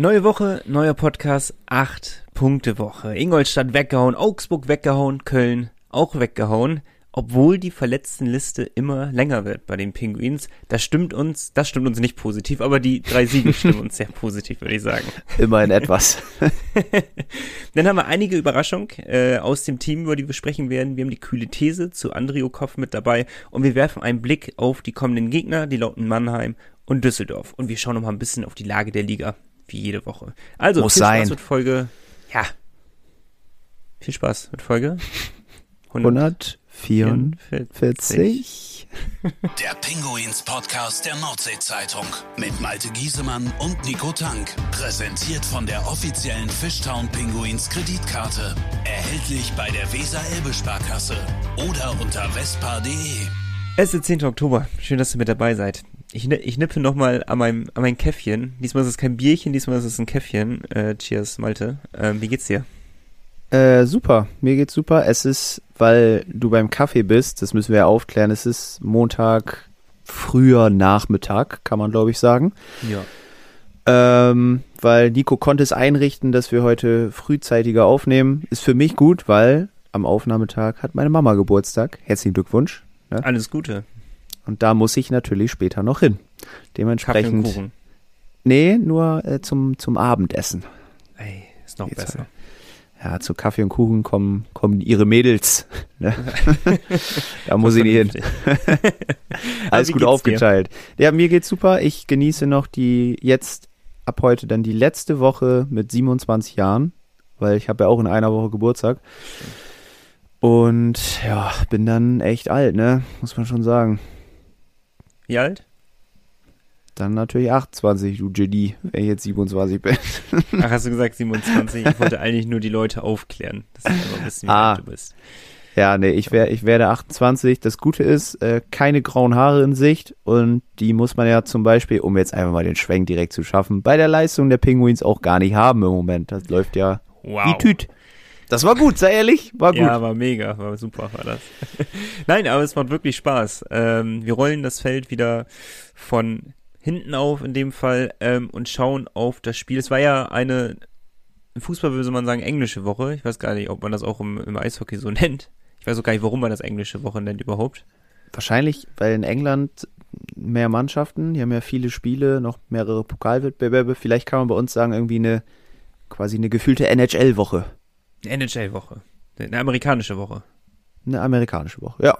Neue Woche, neuer Podcast, acht Punkte Woche. Ingolstadt weggehauen, Augsburg weggehauen, Köln auch weggehauen, obwohl die Verletztenliste immer länger wird bei den Pinguins. Das stimmt uns, das stimmt uns nicht positiv, aber die drei Siege stimmen uns sehr positiv, würde ich sagen. Immerhin etwas. Dann haben wir einige Überraschungen äh, aus dem Team, über die wir sprechen werden. Wir haben die kühle These zu Andrio Kopf mit dabei und wir werfen einen Blick auf die kommenden Gegner, die lauten Mannheim und Düsseldorf. Und wir schauen noch mal ein bisschen auf die Lage der Liga wie jede Woche. Also, Muss viel Spaß sein. mit Folge, ja, viel Spaß mit Folge 144. Der Pinguins Podcast der Nordseezeitung mit Malte Giesemann und Nico Tank. Präsentiert von der offiziellen Fishtown Pinguins Kreditkarte. Erhältlich bei der Weser-Elbe-Sparkasse oder unter vespa.de. Es ist der 10. Oktober. Schön, dass ihr mit dabei seid. Ich, ich nippe nochmal an meinem, an mein Käffchen. Diesmal ist es kein Bierchen, diesmal ist es ein Käffchen. Äh, cheers, Malte. Ähm, wie geht's dir? Äh, super, mir geht's super. Es ist, weil du beim Kaffee bist, das müssen wir ja aufklären, es ist Montag früher Nachmittag, kann man glaube ich sagen. Ja. Ähm, weil Nico konnte es einrichten, dass wir heute frühzeitiger aufnehmen. Ist für mich gut, weil am Aufnahmetag hat meine Mama Geburtstag. Herzlichen Glückwunsch. Alles Gute. Und da muss ich natürlich später noch hin. Kaffee und Dementsprechend. Kuchen. Nee, nur äh, zum, zum Abendessen. Ey, ist noch Geht's besser. Ja, zu Kaffee und Kuchen kommen, kommen ihre Mädels. Ne? da muss ich nicht hin. Alles gut aufgeteilt. Ja, mir geht's super. Ich genieße noch die jetzt ab heute dann die letzte Woche mit 27 Jahren, weil ich habe ja auch in einer Woche Geburtstag. Und ja, bin dann echt alt, ne? Muss man schon sagen. Wie alt? Dann natürlich 28, du Genie, wenn ich jetzt 27 bin. Ach, hast du gesagt 27? Ich wollte eigentlich nur die Leute aufklären, dass sie einfach wissen, wie Ah. alt du bist. Ja, nee, ich, wär, ich werde 28. Das Gute ist, äh, keine grauen Haare in Sicht und die muss man ja zum Beispiel, um jetzt einfach mal den Schwenk direkt zu schaffen, bei der Leistung der Pinguins auch gar nicht haben im Moment. Das läuft ja Wow. wie Tüt. Das war gut, sei ehrlich, war gut. Ja, war mega, war super, war das. Nein, aber es macht wirklich Spaß. Ähm, wir rollen das Feld wieder von hinten auf in dem Fall ähm, und schauen auf das Spiel. Es war ja eine, im Fußball würde man sagen, englische Woche. Ich weiß gar nicht, ob man das auch im, im Eishockey so nennt. Ich weiß auch gar nicht, warum man das englische Woche nennt überhaupt. Wahrscheinlich, weil in England mehr Mannschaften, die haben ja viele Spiele, noch mehrere Pokalwettbewerbe. Vielleicht kann man bei uns sagen, irgendwie eine quasi eine gefühlte NHL-Woche. Eine NHL-Woche. Eine amerikanische Woche. Eine amerikanische Woche. Ja.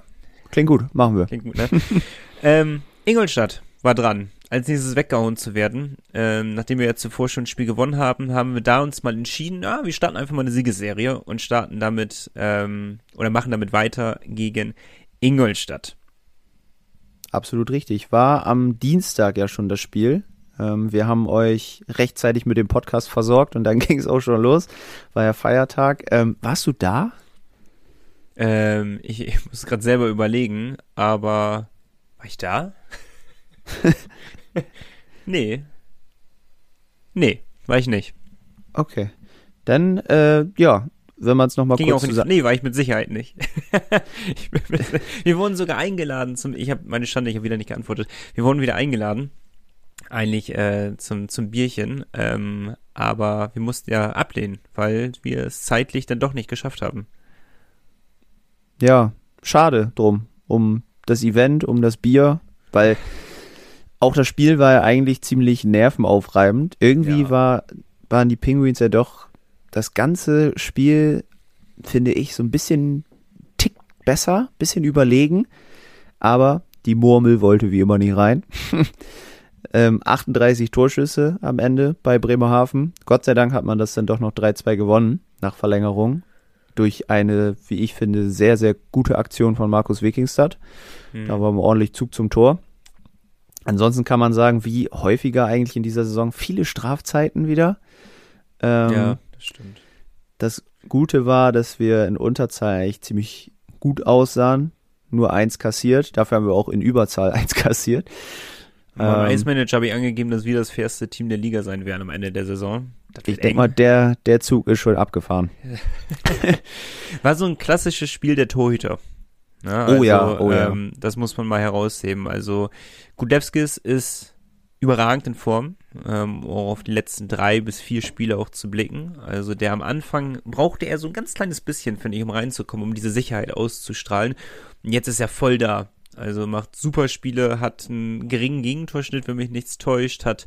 Klingt gut, machen wir. Klingt gut, ne? ähm, Ingolstadt war dran, als nächstes weggehauen zu werden. Ähm, nachdem wir ja zuvor schon ein Spiel gewonnen haben, haben wir da uns mal entschieden, ah, wir starten einfach mal eine Siegesserie und starten damit ähm, oder machen damit weiter gegen Ingolstadt. Absolut richtig. War am Dienstag ja schon das Spiel. Ähm, wir haben euch rechtzeitig mit dem Podcast versorgt und dann ging es auch schon los. War ja Feiertag. Ähm, warst du da? Ähm, ich, ich muss gerade selber überlegen, aber war ich da? nee. Nee, war ich nicht. Okay. Dann, äh, ja, wenn man es nochmal kurz auch nicht. Nee, war ich mit Sicherheit nicht. mit, wir wurden sogar eingeladen zum. Ich habe meine Stande, ich habe wieder nicht geantwortet. Wir wurden wieder eingeladen, eigentlich äh, zum zum Bierchen, ähm, aber wir mussten ja ablehnen, weil wir es zeitlich dann doch nicht geschafft haben. Ja, schade drum. Um das Event, um das Bier, weil auch das Spiel war ja eigentlich ziemlich nervenaufreibend. Irgendwie Ja. war, waren die Penguins ja doch das ganze Spiel, finde ich, so ein bisschen tick besser, bisschen überlegen. Aber die Murmel wollte wie immer nicht rein. ähm, 38 Torschüsse am Ende bei Bremerhaven. Gott sei Dank hat man das dann doch noch 3-2 gewonnen nach Verlängerung. Durch eine, wie ich finde, sehr, sehr gute Aktion von Markus Wikingstad. Hm. Da war mal ordentlich Zug zum Tor. Ansonsten kann man sagen, wie häufiger eigentlich in dieser Saison viele Strafzeiten wieder. Ähm, ja, das stimmt. Das Gute war, dass wir in Unterzahl eigentlich ziemlich gut aussahen. Nur eins kassiert. Dafür haben wir auch in Überzahl eins kassiert. Beim Ähm, Ice Manager habe ich angegeben, dass wir das fairste Team der Liga sein werden am Ende der Saison. Ich denke mal, der, der Zug ist schon abgefahren. War so ein klassisches Spiel der Torhüter. Ja, Oh ja, oh ja. Ähm, das muss man mal herausheben. Also Gudewskis ist überragend in Form, ähm, auch auf die letzten drei bis vier Spiele auch zu blicken. Also der am Anfang brauchte er so ein ganz kleines bisschen, finde ich, um reinzukommen, um diese Sicherheit auszustrahlen. Und jetzt ist er voll da. Also macht super Spiele, hat einen geringen Gegentorschnitt, wenn mich nichts täuscht, hat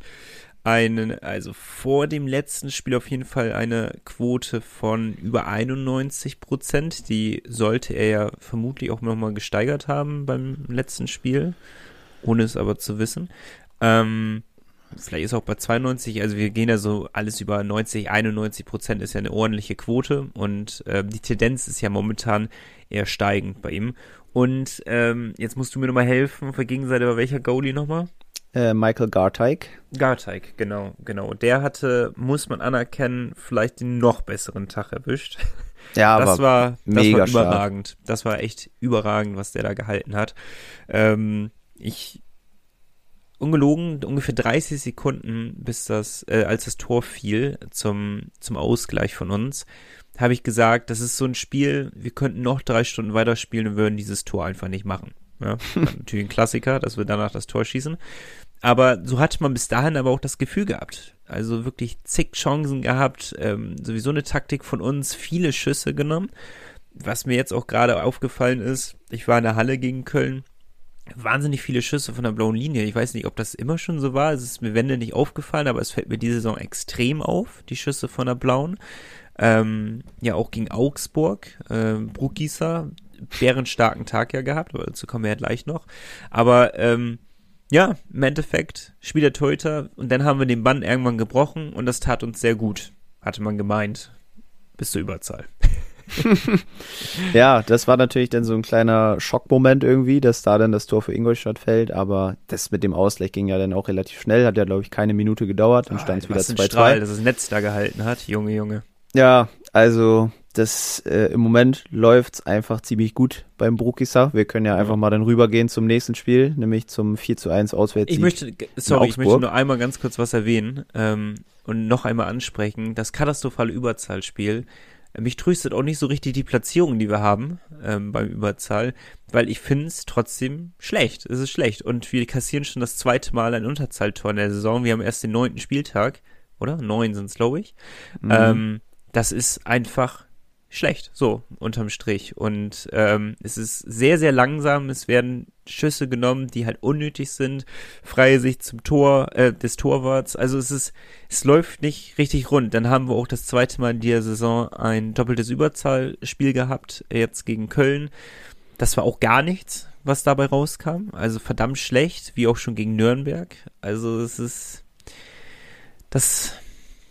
einen, also vor dem letzten Spiel auf jeden Fall eine Quote von über 91 Prozent. Die sollte er ja vermutlich auch nochmal gesteigert haben beim letzten Spiel, ohne es aber zu wissen. Ähm, vielleicht ist auch bei 92, also wir gehen ja so alles über 90, 91 Prozent ist ja eine ordentliche Quote und äh, die Tendenz ist ja momentan eher steigend bei ihm. Und ähm, jetzt musst du mir nochmal helfen, auf der Gegenseite bei welcher Goalie nochmal? Äh, Michael Garteig. Garteig, genau, genau. Der hatte, muss man anerkennen, vielleicht den noch besseren Tag erwischt. Ja, das aber war, das mega war stark. überragend. Das war echt überragend, was der da gehalten hat. Ähm, ich ungelogen ungefähr 30 Sekunden, bis das, äh, als das Tor fiel zum zum Ausgleich von uns, habe ich gesagt, das ist so ein Spiel, wir könnten noch drei Stunden weiterspielen und würden dieses Tor einfach nicht machen. Ja, natürlich ein Klassiker, dass wir danach das Tor schießen. Aber so hatte man bis dahin aber auch das Gefühl gehabt. Also wirklich zig Chancen gehabt, ähm, sowieso eine Taktik von uns, viele Schüsse genommen. Was mir jetzt auch gerade aufgefallen ist, ich war in der Halle gegen Köln, wahnsinnig viele Schüsse von der blauen Linie. Ich weiß nicht, ob das immer schon so war. Es ist mir Wende nicht aufgefallen, aber es fällt mir diese Saison extrem auf, die Schüsse von der blauen. Ähm, ja, auch gegen Augsburg. Ähm, Bruckgießer, bärenstarken Tag ja gehabt, aber dazu kommen wir ja gleich noch. Aber ähm, ja, im Endeffekt, Spiel der und dann haben wir den Bann irgendwann gebrochen und das tat uns sehr gut, hatte man gemeint, bis zur Überzahl. Ja, das war natürlich dann so ein kleiner Schockmoment irgendwie, dass da dann das Tor für Ingolstadt fällt, aber das mit dem Ausgleich ging ja dann auch relativ schnell, hat ja glaube ich keine Minute gedauert, dann stand es wieder Was ein Strahl, 2-2. dass das Netz da gehalten hat, Junge, Junge. Ja, also das äh, im Moment läuft's einfach ziemlich gut beim Brukisa. Wir können ja einfach mal dann rübergehen zum nächsten Spiel, nämlich zum 4 zu 1 Auswärtssieg. Ich möchte, sorry, ich möchte nur einmal ganz kurz was erwähnen ähm, und noch einmal ansprechen. Das katastrophale Überzahlspiel. Mich tröstet auch nicht so richtig die Platzierung, die wir haben ähm, beim Überzahl, weil ich finde es trotzdem schlecht. Es ist schlecht. Und wir kassieren schon das zweite Mal ein Unterzahltor in der Saison. Wir haben erst den neunten Spieltag, oder? Neun sind es, glaube ich. Mhm. Ähm, das ist einfach schlecht, so unterm Strich. Und ähm, es ist sehr, sehr langsam. Es werden Schüsse genommen, die halt unnötig sind. Freie Sicht zum Tor äh, des Torwarts. Also es ist, es läuft nicht richtig rund. Dann haben wir auch das zweite Mal in dieser Saison ein doppeltes Überzahlspiel gehabt, jetzt gegen Köln. Das war auch gar nichts, was dabei rauskam. Also verdammt schlecht, wie auch schon gegen Nürnberg. Also es ist das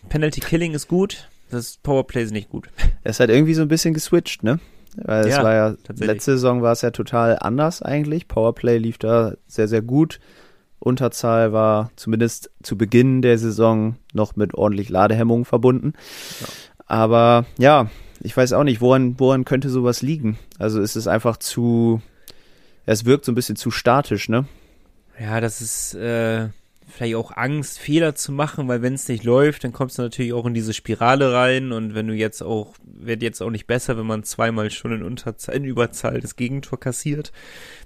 Penalty Killing ist gut, das Powerplay ist nicht gut. Es hat irgendwie so ein bisschen geswitcht, ne? Weil es Ja, war ja, letzte Saison war es ja total anders eigentlich. Powerplay lief da sehr, sehr gut. Unterzahl war zumindest zu Beginn der Saison noch mit ordentlich Ladehemmungen verbunden. Ja. Aber ja, ich weiß auch nicht, woran, woran könnte sowas liegen? Also ist es einfach zu, es wirkt so ein bisschen zu statisch, ne? Ja, das ist äh, vielleicht auch Angst, Fehler zu machen, weil wenn es nicht läuft, dann kommst du natürlich auch in diese Spirale rein und wenn du jetzt auch, wird jetzt auch nicht besser, wenn man zweimal schon in Unterzahl, in Überzahl das Gegentor kassiert,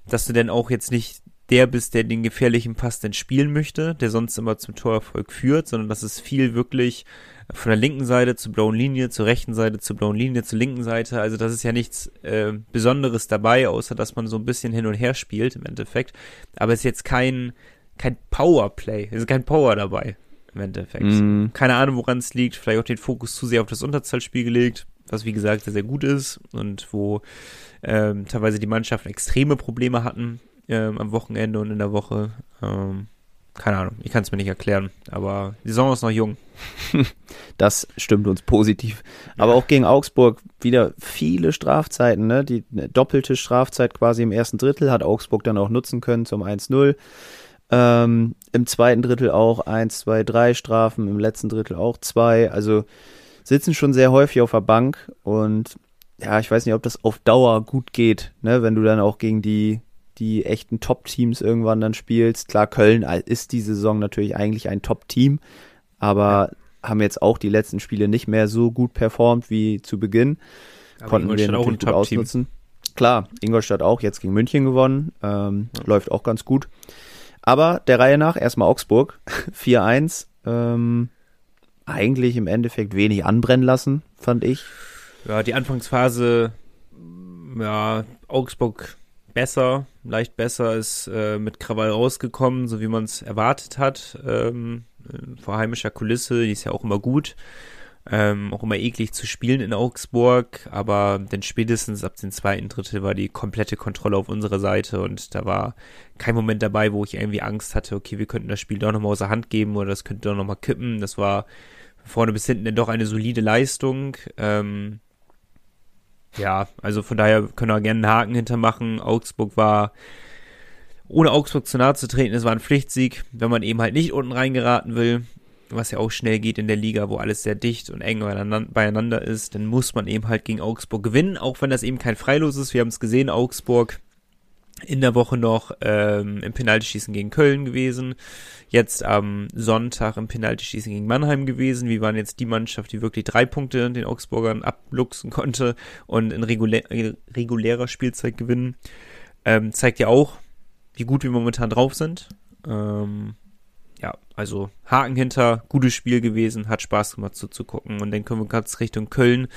dass du dann auch jetzt nicht der bist, der den gefährlichen Pass denn spielen möchte, der sonst immer zum Torerfolg führt, sondern dass es viel wirklich von der linken Seite zur blauen Linie, zur rechten Seite zur blauen Linie, zur linken Seite. Also das ist ja nichts äh, Besonderes dabei, außer dass man so ein bisschen hin und her spielt im Endeffekt. Aber es ist jetzt kein, kein Powerplay, es ist kein Power dabei im Endeffekt. Mm. Keine Ahnung, woran es liegt. Vielleicht auch den Fokus zu sehr auf das Unterzahlspiel gelegt, was wie gesagt sehr, sehr gut ist und wo ähm, teilweise die Mannschaften extreme Probleme hatten ähm, am Wochenende und in der Woche. Ähm, keine Ahnung, ich kann es mir nicht erklären, aber die Saison ist noch jung. Das stimmt uns positiv. Aber auch gegen Augsburg wieder viele Strafzeiten, ne? Die eine doppelte Strafzeit quasi im ersten Drittel hat Augsburg dann auch nutzen können zum 1-0. Ähm, Im zweiten Drittel auch 1, 2, 3 Strafen, im letzten Drittel auch zwei. Also sitzen schon sehr häufig auf der Bank und ja, ich weiß nicht, ob das auf Dauer gut geht, ne? Wenn du dann auch gegen die die echten Top-Teams irgendwann dann spielst. Klar, Köln ist die Saison natürlich eigentlich ein Top-Team, aber haben jetzt auch die letzten Spiele nicht mehr so gut performt wie zu Beginn. Aber Konnten wir Ingolstadt auch natürlich ein gut ausnutzen. Klar, Ingolstadt auch jetzt gegen München gewonnen, ähm, läuft auch ganz gut. Aber der Reihe nach, erstmal Augsburg, 4-1. Ähm, eigentlich im Endeffekt wenig anbrennen lassen, fand ich. Ja, die Anfangsphase, ja, Augsburg besser, leicht besser, ist äh, mit Krawall rausgekommen, so wie man es erwartet hat, ähm, vor heimischer Kulisse, die ist ja auch immer gut. Ähm, auch immer eklig zu spielen in Augsburg, aber denn spätestens ab dem zweiten Drittel war die komplette Kontrolle auf unserer Seite und da war kein Moment dabei, wo ich irgendwie Angst hatte, okay, wir könnten das Spiel doch nochmal außer Hand geben oder das könnte doch nochmal kippen. Das war vorne bis hinten dann doch eine solide Leistung. Ähm, ja, also von daher können wir gerne einen Haken hintermachen. Augsburg war, ohne Augsburg zu nahe zu treten, es war ein Pflichtsieg, wenn man eben halt nicht unten reingeraten will was ja auch schnell geht in der Liga, wo alles sehr dicht und eng beieinander ist, dann muss man eben halt gegen Augsburg gewinnen, auch wenn das eben kein Freilos ist. Wir haben es gesehen, Augsburg in der Woche noch ähm, im Penaltyschießen gegen Köln gewesen, jetzt am Sonntag im Penaltyschießen gegen Mannheim gewesen. Wir waren jetzt die Mannschaft, die wirklich drei Punkte den Augsburgern abluchsen konnte und in regulä regulärer Spielzeit gewinnen. Ähm, zeigt ja auch, wie gut wir momentan drauf sind. Ähm, ja, also Haken hinter, gutes Spiel gewesen, hat Spaß gemacht zuzugucken. Und dann können wir ganz Richtung Köln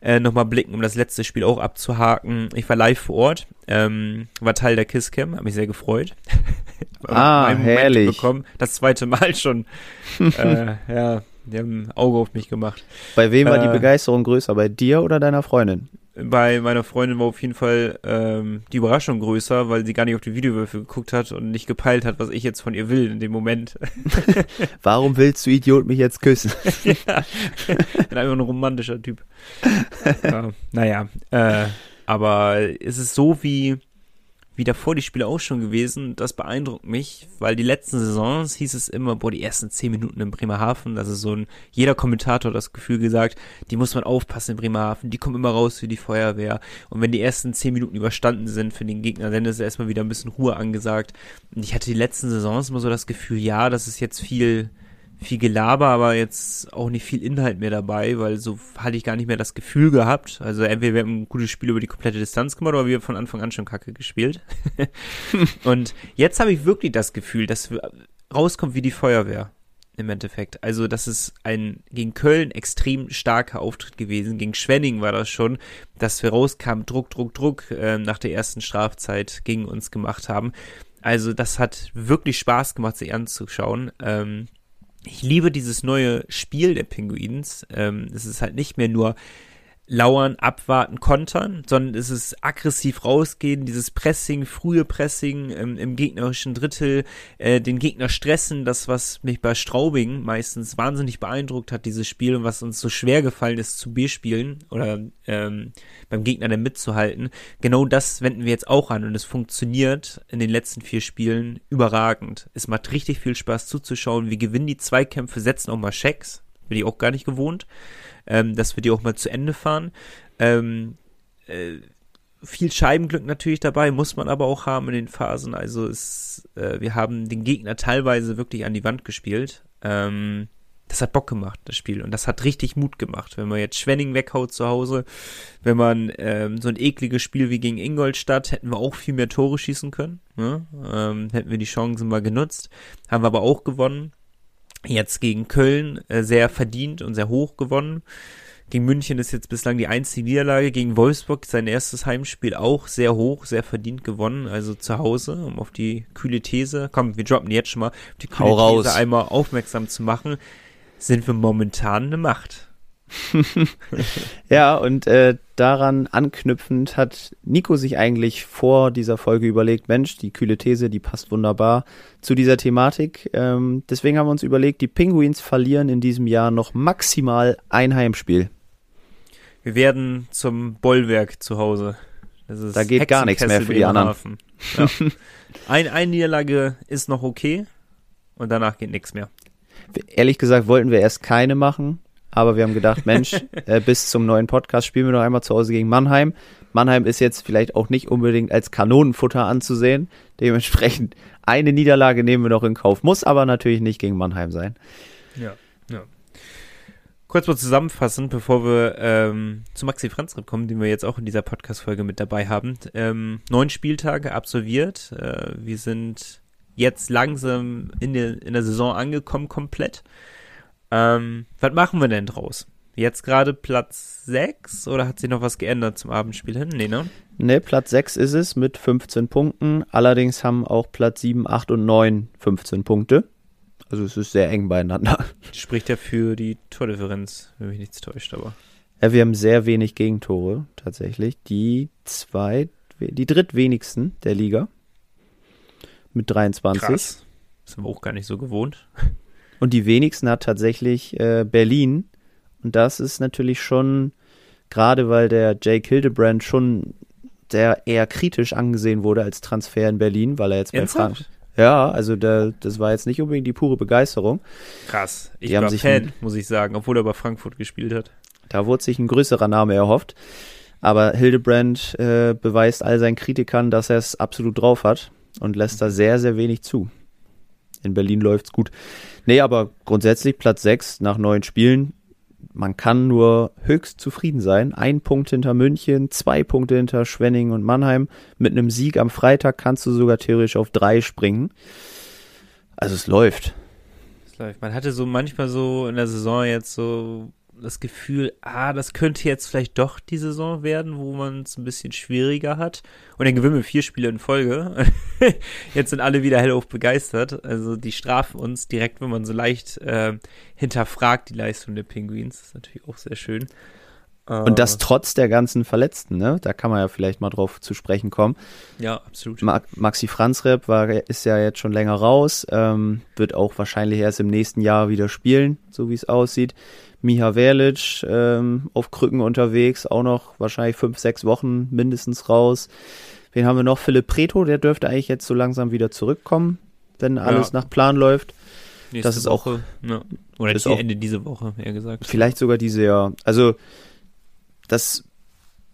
äh, nochmal blicken, um das letzte Spiel auch abzuhaken. Ich war live vor Ort, ähm, war Teil der Kisscam, habe mich sehr gefreut. ah, herrlich. Bekommen. Das zweite Mal schon. äh, ja, die haben ein Auge auf mich gemacht. Bei wem war äh, die Begeisterung größer? Bei dir oder deiner Freundin? Bei meiner Freundin war auf jeden Fall ähm, die Überraschung größer, weil sie gar nicht auf die Videowürfel geguckt hat und nicht gepeilt hat, was ich jetzt von ihr will in dem Moment. Warum willst du Idiot mich jetzt küssen? ja, bin einfach ein romantischer Typ. ja, naja, äh, aber es ist so wie wie davor die Spiele auch schon gewesen. Das beeindruckt mich, weil die letzten Saisons hieß es immer, boah, die ersten zehn Minuten in Bremerhaven, das ist so ein, jeder Kommentator hat das Gefühl gesagt, die muss man aufpassen in Bremerhaven, die kommen immer raus für die Feuerwehr. Und wenn die ersten zehn Minuten überstanden sind für den Gegner, dann ist erstmal wieder ein bisschen Ruhe angesagt. Und ich hatte die letzten Saisons immer so das Gefühl, ja, das ist jetzt viel, viel Gelaber, aber jetzt auch nicht viel Inhalt mehr dabei, weil so hatte ich gar nicht mehr das Gefühl gehabt. Also entweder wir haben ein gutes Spiel über die komplette Distanz gemacht oder wir haben von Anfang an schon Kacke gespielt. und jetzt habe ich wirklich das Gefühl, dass wir rauskommt wie die Feuerwehr im Endeffekt. Also das ist ein gegen Köln extrem starker Auftritt gewesen. Gegen Schwenning war das schon, dass wir rauskamen, Druck, Druck, Druck äh, nach der ersten Strafzeit gegen uns gemacht haben. Also das hat wirklich Spaß gemacht, sich anzuschauen. Ähm, ich liebe dieses neue Spiel der Pinguins. Ähm, es ist halt nicht mehr nur lauern, abwarten, kontern, sondern es ist aggressiv rausgehen, dieses Pressing, frühe Pressing ähm, im gegnerischen Drittel, äh, den Gegner stressen, das, was mich bei Straubing meistens wahnsinnig beeindruckt hat, dieses Spiel und was uns so schwer gefallen ist zu B-Spielen oder ähm, beim Gegner dann mitzuhalten. Genau das wenden wir jetzt auch an und es funktioniert in den letzten vier Spielen überragend. Es macht richtig viel Spaß zuzuschauen. Wir gewinnen die Zweikämpfe, setzen auch mal Schecks, bin ich auch gar nicht gewohnt ähm, dass wir die auch mal zu Ende fahren. Ähm, äh, viel Scheibenglück natürlich dabei, muss man aber auch haben in den Phasen. Also es, äh, wir haben den Gegner teilweise wirklich an die Wand gespielt. Ähm, das hat Bock gemacht, das Spiel. Und das hat richtig Mut gemacht. Wenn man jetzt Schwenning weghaut zu Hause, wenn man ähm, so ein ekliges Spiel wie gegen Ingolstadt, hätten wir auch viel mehr Tore schießen können. Ne? Ähm, hätten wir die Chancen mal genutzt. Haben wir aber auch gewonnen jetzt gegen Köln äh, sehr verdient und sehr hoch gewonnen. Gegen München ist jetzt bislang die einzige Niederlage. Gegen Wolfsburg sein erstes Heimspiel auch sehr hoch, sehr verdient gewonnen. Also zu Hause, um auf die kühle These, komm, wir droppen jetzt schon mal, auf die kühle These einmal aufmerksam zu machen, sind wir momentan eine Macht. Ja, und äh, daran anknüpfend hat Nico sich eigentlich vor dieser Folge überlegt, Mensch, die kühle These, die passt wunderbar zu dieser Thematik. Ähm, deswegen haben wir uns überlegt, die Penguins verlieren in diesem Jahr noch maximal ein Heimspiel. Wir werden zum Bollwerk zu Hause. Das ist Da geht gar nichts mehr für die Bremerhaven. Ja. Ein, eine Niederlage ist noch okay und danach geht nichts mehr. Ehrlich gesagt wollten wir erst keine machen, aber wir haben gedacht, Mensch, äh, bis zum neuen Podcast spielen wir noch einmal zu Hause gegen Mannheim. Mannheim ist jetzt vielleicht auch nicht unbedingt als Kanonenfutter anzusehen. Dementsprechend eine Niederlage nehmen wir noch in Kauf. Muss aber natürlich nicht gegen Mannheim sein. Ja, ja. Kurz mal zusammenfassend, bevor wir ähm, zu Maxi Franzreb kommen, den wir jetzt auch in dieser Podcast-Folge mit dabei haben. Ähm, neun Spieltage absolviert. Äh, wir sind jetzt langsam in der, in der Saison angekommen komplett. Ähm, was machen wir denn draus? Jetzt gerade Platz 6 oder hat sich noch was geändert zum Abendspiel hin? Nee, ne? Ne, Platz 6 ist es mit 15 Punkten. Allerdings haben auch Platz 7, 8 und 9 15 Punkte. Also es ist sehr eng beieinander. Spricht ja für die Tordifferenz, wenn mich nichts täuscht, aber. Ja, wir haben sehr wenig Gegentore tatsächlich. Die zwei, die drittwenigsten der Liga. Mit 23. Krass. Das sind wir auch gar nicht so gewohnt. Und die wenigsten hat tatsächlich äh, Berlin. Und das ist natürlich schon, gerade weil der Jake Hildebrand schon sehr eher kritisch angesehen wurde als Transfer in Berlin, weil er jetzt bei Frankfurt. Ja, also der, das war jetzt nicht unbedingt die pure Begeisterung. Krass. Ich die war Fan, muss ich sagen, obwohl er bei Frankfurt gespielt hat. Da wurde sich ein größerer Name erhofft. Aber Hildebrand äh, beweist all seinen Kritikern, dass er es absolut drauf hat und lässt da sehr, sehr wenig zu. In Berlin läuft's gut. Nee, aber grundsätzlich Platz 6 nach neun Spielen. Man kann nur höchst zufrieden sein. Ein Punkt hinter München, zwei Punkte hinter Schwenning und Mannheim. Mit einem Sieg am Freitag kannst du sogar theoretisch auf drei springen. Also es läuft. Es läuft. Man hatte so manchmal so in der Saison jetzt so das Gefühl, ah, das könnte jetzt vielleicht doch die Saison werden, wo man es ein bisschen schwieriger hat. Und dann gewinnen wir vier Spiele in Folge. jetzt sind alle wieder hellauf begeistert. Also die strafen uns direkt, wenn man so leicht äh, hinterfragt die Leistung der Penguins. Das ist natürlich auch sehr schön. Und das äh, trotz der ganzen Verletzten, ne? Da kann man ja vielleicht mal drauf zu sprechen kommen. Ja, absolut. Ma Maxi Franzrep war, ist ja jetzt schon länger raus, ähm, wird auch wahrscheinlich erst im nächsten Jahr wieder spielen, so wie es aussieht. Miha Verlic ähm, auf Krücken unterwegs, auch noch wahrscheinlich fünf, sechs Wochen mindestens raus. Wen haben wir noch? Philipp Preto, der dürfte eigentlich jetzt so langsam wieder zurückkommen, wenn alles ja. nach Plan läuft. Nächste das ist Woche, auch ja. oder ist auch, Ende diese Woche, eher gesagt. Vielleicht sogar diese ja. Also das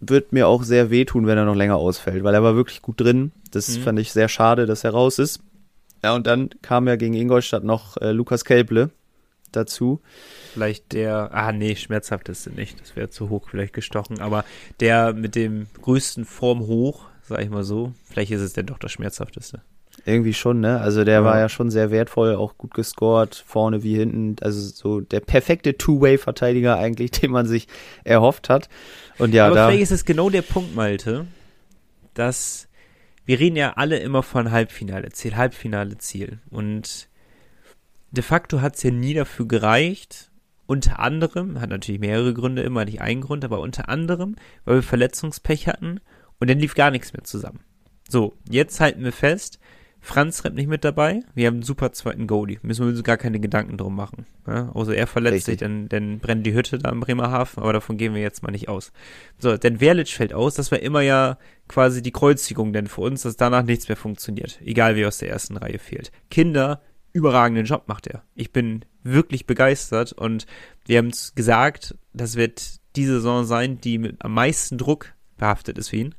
wird mir auch sehr wehtun, wenn er noch länger ausfällt, weil er war wirklich gut drin. Das mhm. fand ich sehr schade, dass er raus ist. Ja, und dann kam ja gegen Ingolstadt noch äh, Lukas Kelble dazu. Vielleicht der, ah nee, schmerzhafteste nicht, das wäre zu hoch vielleicht gestochen, aber der mit dem größten Form hoch, sag ich mal so, vielleicht ist es denn doch das schmerzhafteste. Irgendwie schon, ne? Also der ja. war ja schon sehr wertvoll, auch gut gescored, vorne wie hinten. Also so der perfekte Two-Way-Verteidiger eigentlich, den man sich erhofft hat. Und ja, Aber da vielleicht ist es genau der Punkt, Malte, dass wir reden ja alle immer von Halbfinale Ziel, Halbfinale Ziel. Und de facto hat es ja nie dafür gereicht, unter anderem, hat natürlich mehrere Gründe, immer nicht einen Grund, aber unter anderem, weil wir Verletzungspech hatten und dann lief gar nichts mehr zusammen. So, jetzt halten wir fest, Franz rennt nicht mit dabei. Wir haben einen super zweiten Goalie. Müssen wir uns gar keine Gedanken drum machen. Ja? Also er verletzt Richtig. sich, dann, dann brennt die Hütte da im Bremerhaven, aber davon gehen wir jetzt mal nicht aus. So, denn Verlic fällt aus. Das war immer ja quasi die Kreuzigung denn für uns, dass danach nichts mehr funktioniert. Egal wie aus der ersten Reihe fehlt. Kinder, überragenden Job macht er. Ich bin wirklich begeistert und wir haben es gesagt, das wird die Saison sein, die mit am meisten Druck behaftet ist für ihn.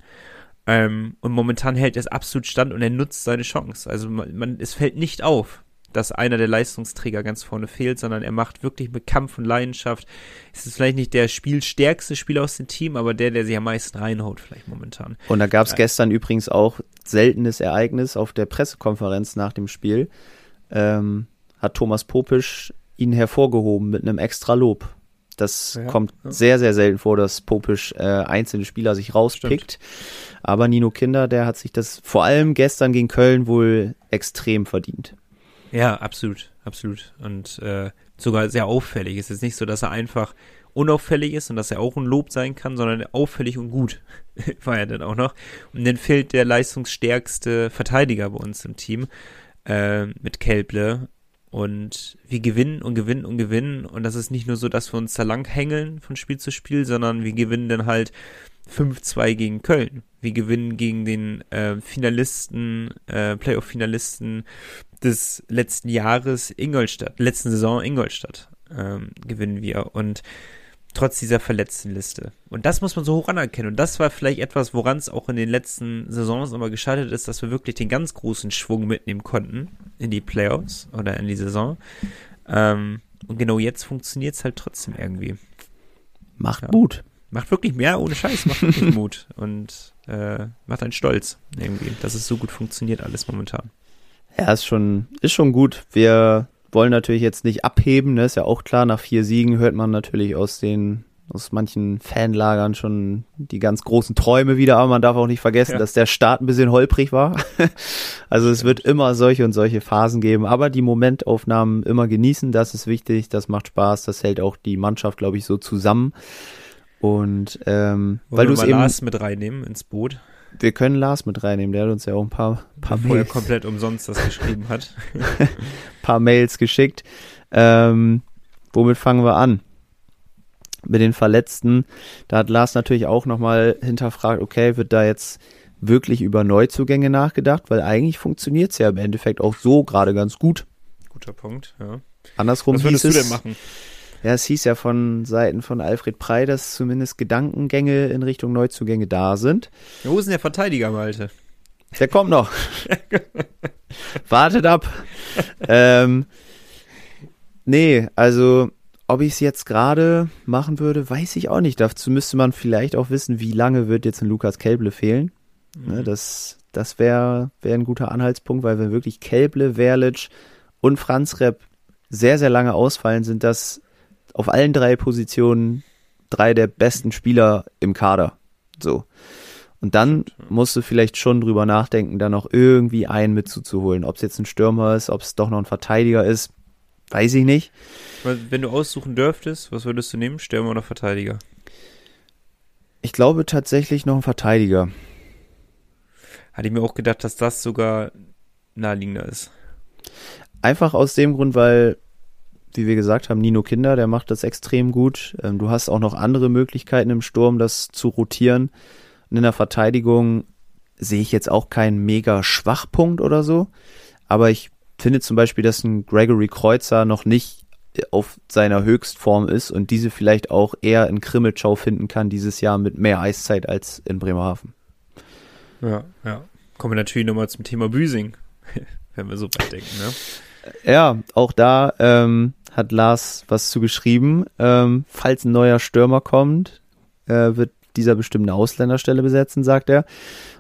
Ähm, und momentan hält er es absolut stand und er nutzt seine Chance. Also man, man, es fällt nicht auf, dass einer der Leistungsträger ganz vorne fehlt, sondern er macht wirklich mit Kampf und Leidenschaft. Es ist vielleicht nicht der spielstärkste Spieler aus dem Team, aber der, der sich am meisten reinhaut, vielleicht momentan. Und da gab es gestern übrigens auch seltenes Ereignis auf der Pressekonferenz nach dem Spiel. Ähm, hat Thomas Popisch ihn hervorgehoben mit einem extra Lob. Das ja, kommt ja. sehr, sehr selten vor, dass Popisch äh, einzelne Spieler sich rauspickt. Stimmt. Aber Nino Kinder, der hat sich das vor allem gestern gegen Köln wohl extrem verdient. Ja, absolut, absolut. Und äh, sogar sehr auffällig. Es ist nicht so, dass er einfach unauffällig ist und dass er auch ein Lob sein kann, sondern auffällig und gut war er dann auch noch. Und dann fehlt der leistungsstärkste Verteidiger bei uns im Team äh, mit Kelble. Und wir gewinnen und gewinnen und gewinnen. Und das ist nicht nur so, dass wir uns da lang hängeln von Spiel zu Spiel, sondern wir gewinnen dann halt 5-2 gegen Köln. Wir gewinnen gegen den äh, Finalisten, äh, Playoff-Finalisten des letzten Jahres Ingolstadt, letzten Saison Ingolstadt ähm, gewinnen wir. Und trotz dieser verletzten Liste. Und das muss man so hoch anerkennen. Und das war vielleicht etwas, woran es auch in den letzten Saisons immer gescheitert ist, dass wir wirklich den ganz großen Schwung mitnehmen konnten in die Playoffs oder in die Saison. Ähm, und genau jetzt funktioniert es halt trotzdem irgendwie. Macht ja. Mut. Macht wirklich mehr ohne Scheiß, macht wirklich Mut. Und äh, macht einen stolz irgendwie, dass es so gut funktioniert alles momentan. Ja, ist schon, ist schon gut. Wir wollen natürlich jetzt nicht abheben, ne? ist ja auch klar. Nach vier Siegen hört man natürlich aus den, aus manchen Fanlagern schon die ganz großen Träume wieder, aber man darf auch nicht vergessen, Ja. dass der Start ein bisschen holprig war. also es wird immer solche und solche Phasen geben, aber die Momentaufnahmen immer genießen, das ist wichtig, das macht Spaß, das hält auch die Mannschaft, glaube ich, so zusammen. Und ähm, weil du es eben, mit reinnehmen ins Boot, wir können Lars mit reinnehmen, der hat uns ja auch ein paar, paar bevor er Mails komplett umsonst das geschrieben hat. paar Mails geschickt. Ähm, womit fangen wir an? Mit den Verletzten. Da hat Lars natürlich auch nochmal hinterfragt, okay, wird da jetzt wirklich über Neuzugänge nachgedacht? Weil eigentlich funktioniert es ja im Endeffekt auch so gerade ganz gut. Guter Punkt, ja. Andersrum Was würdest du denn machen? Ja, es hieß ja von Seiten von Alfred Prey, dass zumindest Gedankengänge in Richtung Neuzugänge da sind. Wo ist denn der Verteidiger, Malte? Der kommt noch. Wartet ab. ähm, nee, also ob ich es jetzt gerade machen würde, weiß ich auch nicht. Dazu müsste man vielleicht auch wissen, wie lange wird jetzt ein Lukas Kelble fehlen. Ne, das das wäre wär ein guter Anhaltspunkt, weil wenn wirklich Kelble, Verlic und Franz Repp sehr, sehr lange ausfallen, sind das auf allen drei Positionen drei der besten Spieler im Kader. So. Und dann musst du vielleicht schon drüber nachdenken, da noch irgendwie einen mit zuzuholen. Ob es jetzt ein Stürmer ist, ob es doch noch ein Verteidiger ist, weiß ich nicht. Wenn du aussuchen dürftest, was würdest du nehmen? Stürmer oder Verteidiger? Ich glaube tatsächlich noch ein Verteidiger. Hatte ich mir auch gedacht, dass das sogar naheliegender ist. Einfach aus dem Grund, weil, wie wir gesagt haben, Nino Kinder, der macht das extrem gut. Ähm, du hast auch noch andere Möglichkeiten im Sturm, das zu rotieren. Und in der Verteidigung sehe ich jetzt auch keinen mega Schwachpunkt oder so. Aber ich finde zum Beispiel, dass ein Gregory Kreuzer noch nicht auf seiner Höchstform ist und diese vielleicht auch eher in Krimmelschau finden kann dieses Jahr mit mehr Eiszeit als in Bremerhaven. Ja, ja. Kommen wir natürlich nochmal zum Thema Büsing, wenn wir so weit denken, ne? Ja, auch da ähm, hat Lars was zu geschrieben. Ähm, falls ein neuer Stürmer kommt, äh, wird dieser bestimmt eine Ausländerstelle besetzen, sagt er.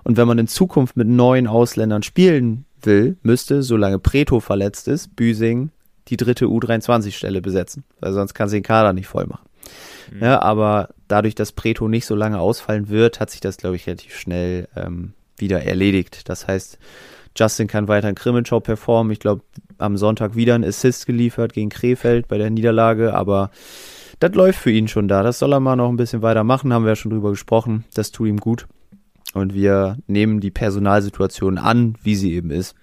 Und wenn man in Zukunft mit neuen Ausländern spielen will, müsste, solange Preto verletzt ist, Büsing die dritte U23-Stelle besetzen, weil sonst kann sie den Kader nicht voll machen. Mhm. Ja, aber dadurch, dass Preto nicht so lange ausfallen wird, hat sich das, glaube ich, relativ schnell ähm, wieder erledigt. Das heißt, Justin kann weiter in Krimmenschau performen. Ich glaube, am Sonntag wieder ein Assist geliefert gegen Krefeld bei der Niederlage, aber das läuft für ihn schon da. Das soll er mal noch ein bisschen weitermachen, haben wir ja schon drüber gesprochen. Das tut ihm gut. Und wir nehmen die Personalsituation an, wie sie eben ist.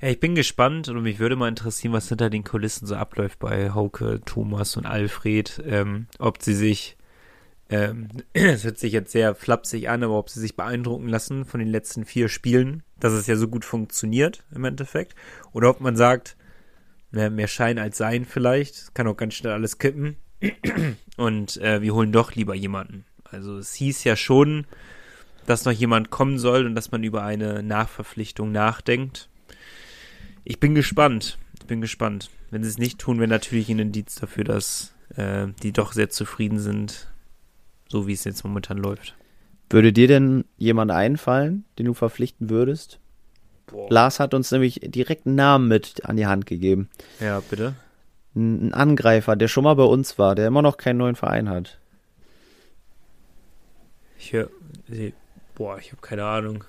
Ja, ich bin gespannt und mich würde mal interessieren, was hinter den Kulissen so abläuft bei Hauke, Thomas und Alfred. Ähm, ob sie sich, ähm, es hört sich jetzt sehr flapsig an, aber ob sie sich beeindrucken lassen von den letzten vier Spielen, dass es ja so gut funktioniert im Endeffekt. Oder ob man sagt, na, mehr Schein als Sein vielleicht. Kann auch ganz schnell alles kippen. Und äh, wir holen doch lieber jemanden. Also es hieß ja schon, dass noch jemand kommen soll und dass man über eine Nachverpflichtung nachdenkt. Ich bin gespannt. Ich bin gespannt. Wenn sie es nicht tun, wäre natürlich ein Indiz dafür, dass äh, die doch sehr zufrieden sind, so wie es jetzt momentan läuft. Würde dir denn jemand einfallen, den du verpflichten würdest? Boah. Lars hat uns nämlich direkt einen Namen mit an die Hand gegeben. Ja, bitte. Ein Angreifer, der schon mal bei uns war, der immer noch keinen neuen Verein hat. Ich hör, sie- boah, ich habe keine Ahnung.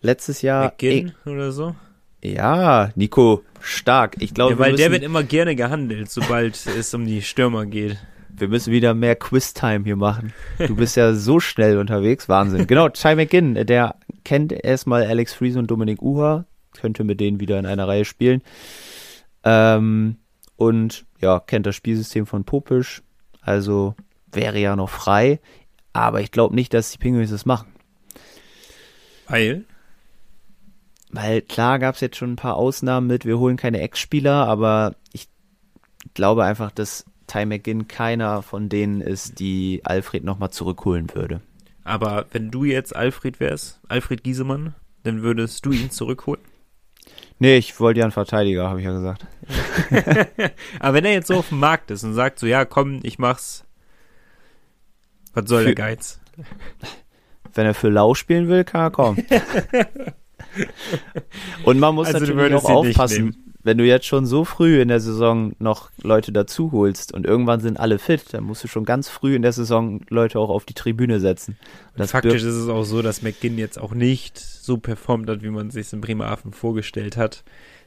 Letztes Jahr. McGinn oder so? ja, Nico, stark. Ich glaube, Ja, weil wir, der müssen- wird immer gerne gehandelt, sobald es um die Stürmer geht. Wir müssen wieder mehr Quiz-Time hier machen. Du bist ja so schnell unterwegs. Wahnsinn. Genau, Ty McGinn, der kennt erstmal Alex Fries und Dominik Uha. Könnte mit denen wieder in einer Reihe spielen. Ähm, und ja, kennt das Spielsystem von Popisch. Also wäre ja noch frei. Aber ich glaube nicht, dass die Penguins das machen. Weil? Weil klar gab es jetzt schon ein paar Ausnahmen mit, wir holen keine Ex-Spieler, aber ich glaube einfach, dass Ty McGinn keiner von denen ist, die Alfred nochmal zurückholen würde. Aber wenn du jetzt Alfred wärst, Alfred Giesemann, dann würdest du ihn zurückholen. Nee, ich wollte ja einen Verteidiger, habe ich ja gesagt. Aber wenn er jetzt so auf dem Markt ist und sagt so, ja, komm, ich mach's. Was soll Für- der Geiz? Wenn er für Lau spielen will, kann er kommen. Und man muss Also natürlich auch aufpassen. Wenn du jetzt schon so früh in der Saison noch Leute dazu holst und irgendwann sind alle fit, dann musst du schon ganz früh in der Saison Leute auch auf die Tribüne setzen. Faktisch ist es auch so, dass McGinn jetzt auch nicht so performt hat, wie man sich in Bremerhaven vorgestellt hat.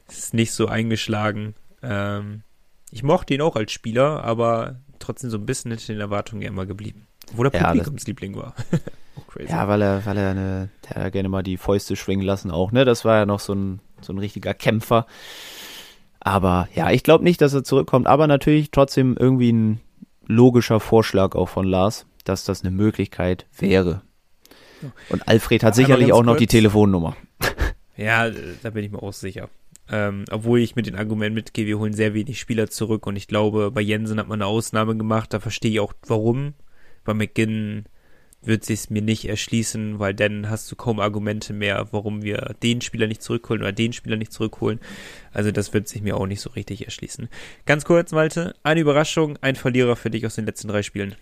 Es ist nicht so eingeschlagen. Ähm, ich mochte ihn auch als Spieler, aber trotzdem so ein bisschen hinter den Erwartungen immer geblieben. Obwohl er Ja, Publikumsliebling war. crazy. Ja, weil er, weil er eine, der gerne mal die Fäuste schwingen lassen auch, ne? Das war ja noch so ein, so ein richtiger Kämpfer. Aber ja, ich glaube nicht, dass er zurückkommt, aber natürlich trotzdem irgendwie ein logischer Vorschlag auch von Lars, dass das eine Möglichkeit wäre. Und Alfred hat Einmal sicherlich auch noch die kurz. Telefonnummer. Ja, da bin ich mir auch sicher. Ähm, obwohl ich mit den Argumenten mitgehe, wir holen sehr wenig Spieler zurück und ich glaube, bei Jensen hat man eine Ausnahme gemacht, da verstehe ich auch warum. Bei McGinn wird sich's mir nicht erschließen, weil dann hast du kaum Argumente mehr, warum wir den Spieler nicht zurückholen oder den Spieler nicht zurückholen. Also das wird sich mir auch nicht so richtig erschließen. Ganz kurz, Malte, eine Überraschung, ein Verlierer für dich aus den letzten drei Spielen.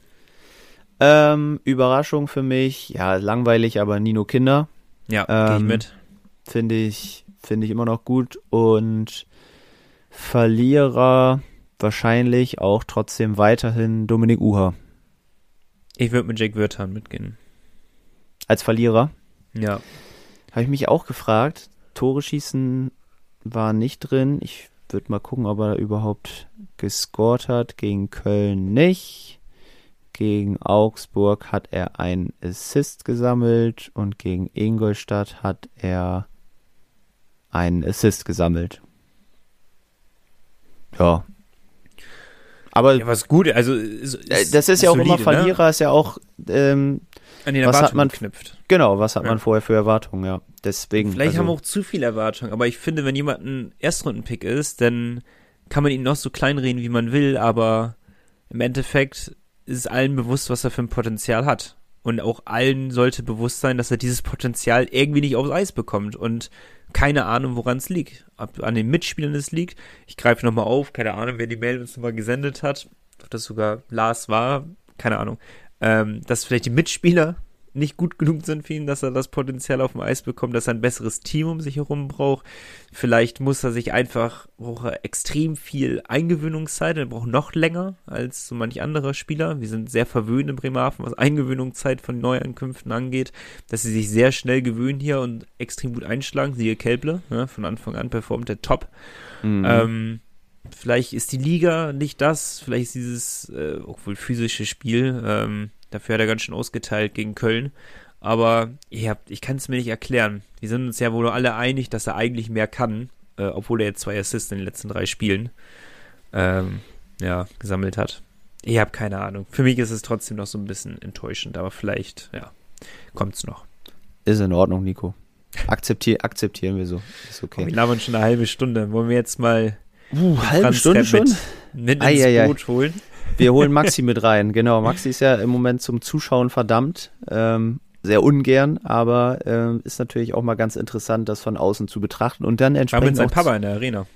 Ähm, Überraschung für mich, ja, langweilig, aber Nino Kinder. Ja, gehe ich Ähm, mit. finde ich, finde ich immer noch gut. Und Verlierer wahrscheinlich auch trotzdem weiterhin Dominik Uha Ich würde mit Jake Wirtan mitgehen. als Verlierer. Ja. Habe ich mich auch gefragt. Tore schießen war nicht drin. Ich würde mal gucken, ob er überhaupt gescored hat. Gegen Köln nicht. Gegen Augsburg hat er einen Assist gesammelt und gegen Ingolstadt hat er einen Assist gesammelt. Ja. Aber Ja, was gut, also ist, äh, das ist ja auch immer solide, ne? Verlierer, ist ja auch ähm, An den Was hat Erwartungen man- geknüpft. genau, was hat Ja. man vorher für Erwartungen, ja. Deswegen. Vielleicht also, haben wir auch zu viel Erwartung, aber ich finde, wenn jemand ein Erstrundenpick ist, dann kann man ihn noch so kleinreden, wie man will, aber im Endeffekt ist es allen bewusst, was er für ein Potenzial hat. Und auch allen sollte bewusst sein, dass er dieses Potenzial irgendwie nicht aufs Eis bekommt und keine Ahnung, woran es liegt. Ob an den Mitspielern es liegt. Ich greife nochmal auf, keine Ahnung, wer die Mail uns nochmal gesendet hat. Ob das sogar Lars war, keine Ahnung. Ähm, dass vielleicht die Mitspieler nicht gut genug sind für ihn, dass er das Potenzial auf dem Eis bekommt, dass er ein besseres Team um sich herum braucht. Vielleicht muss er sich einfach, braucht er extrem viel Eingewöhnungszeit, er braucht noch länger als so manch anderer Spieler. Wir sind sehr verwöhnt in Bremerhaven, was Eingewöhnungszeit von Neuankünften angeht, dass sie sich sehr schnell gewöhnen hier und extrem gut einschlagen. Siehe Kelble, ne, von Anfang an performt er top. mhm. Ähm, vielleicht ist die Liga nicht das, vielleicht ist dieses, äh, obwohl physische Spiel, ähm, dafür hat er ganz schön ausgeteilt gegen Köln. Aber habt, ich kann es mir nicht erklären. Wir sind uns ja wohl alle einig, dass er eigentlich mehr kann, äh, obwohl er jetzt zwei Assists in den letzten drei Spielen ähm, ja, gesammelt hat. Ich habe keine Ahnung. Für mich ist es trotzdem noch so ein bisschen enttäuschend, aber vielleicht, ja, kommt's noch. Ist in Ordnung, Nico. Akzeptier, akzeptieren wir so. Ist Wir okay. labern schon eine halbe Stunde. Wollen wir jetzt mal Uh, halbe Stunde Repp schon? mit, mit ins. Boot holen? Wir holen Maxi mit rein. Genau, Maxi ist ja im Moment zum Zuschauen verdammt. Ähm, sehr ungern, aber ähm, ist natürlich auch mal ganz interessant, das von außen zu betrachten und dann War entsprechend mit seinem Papa in der Arena.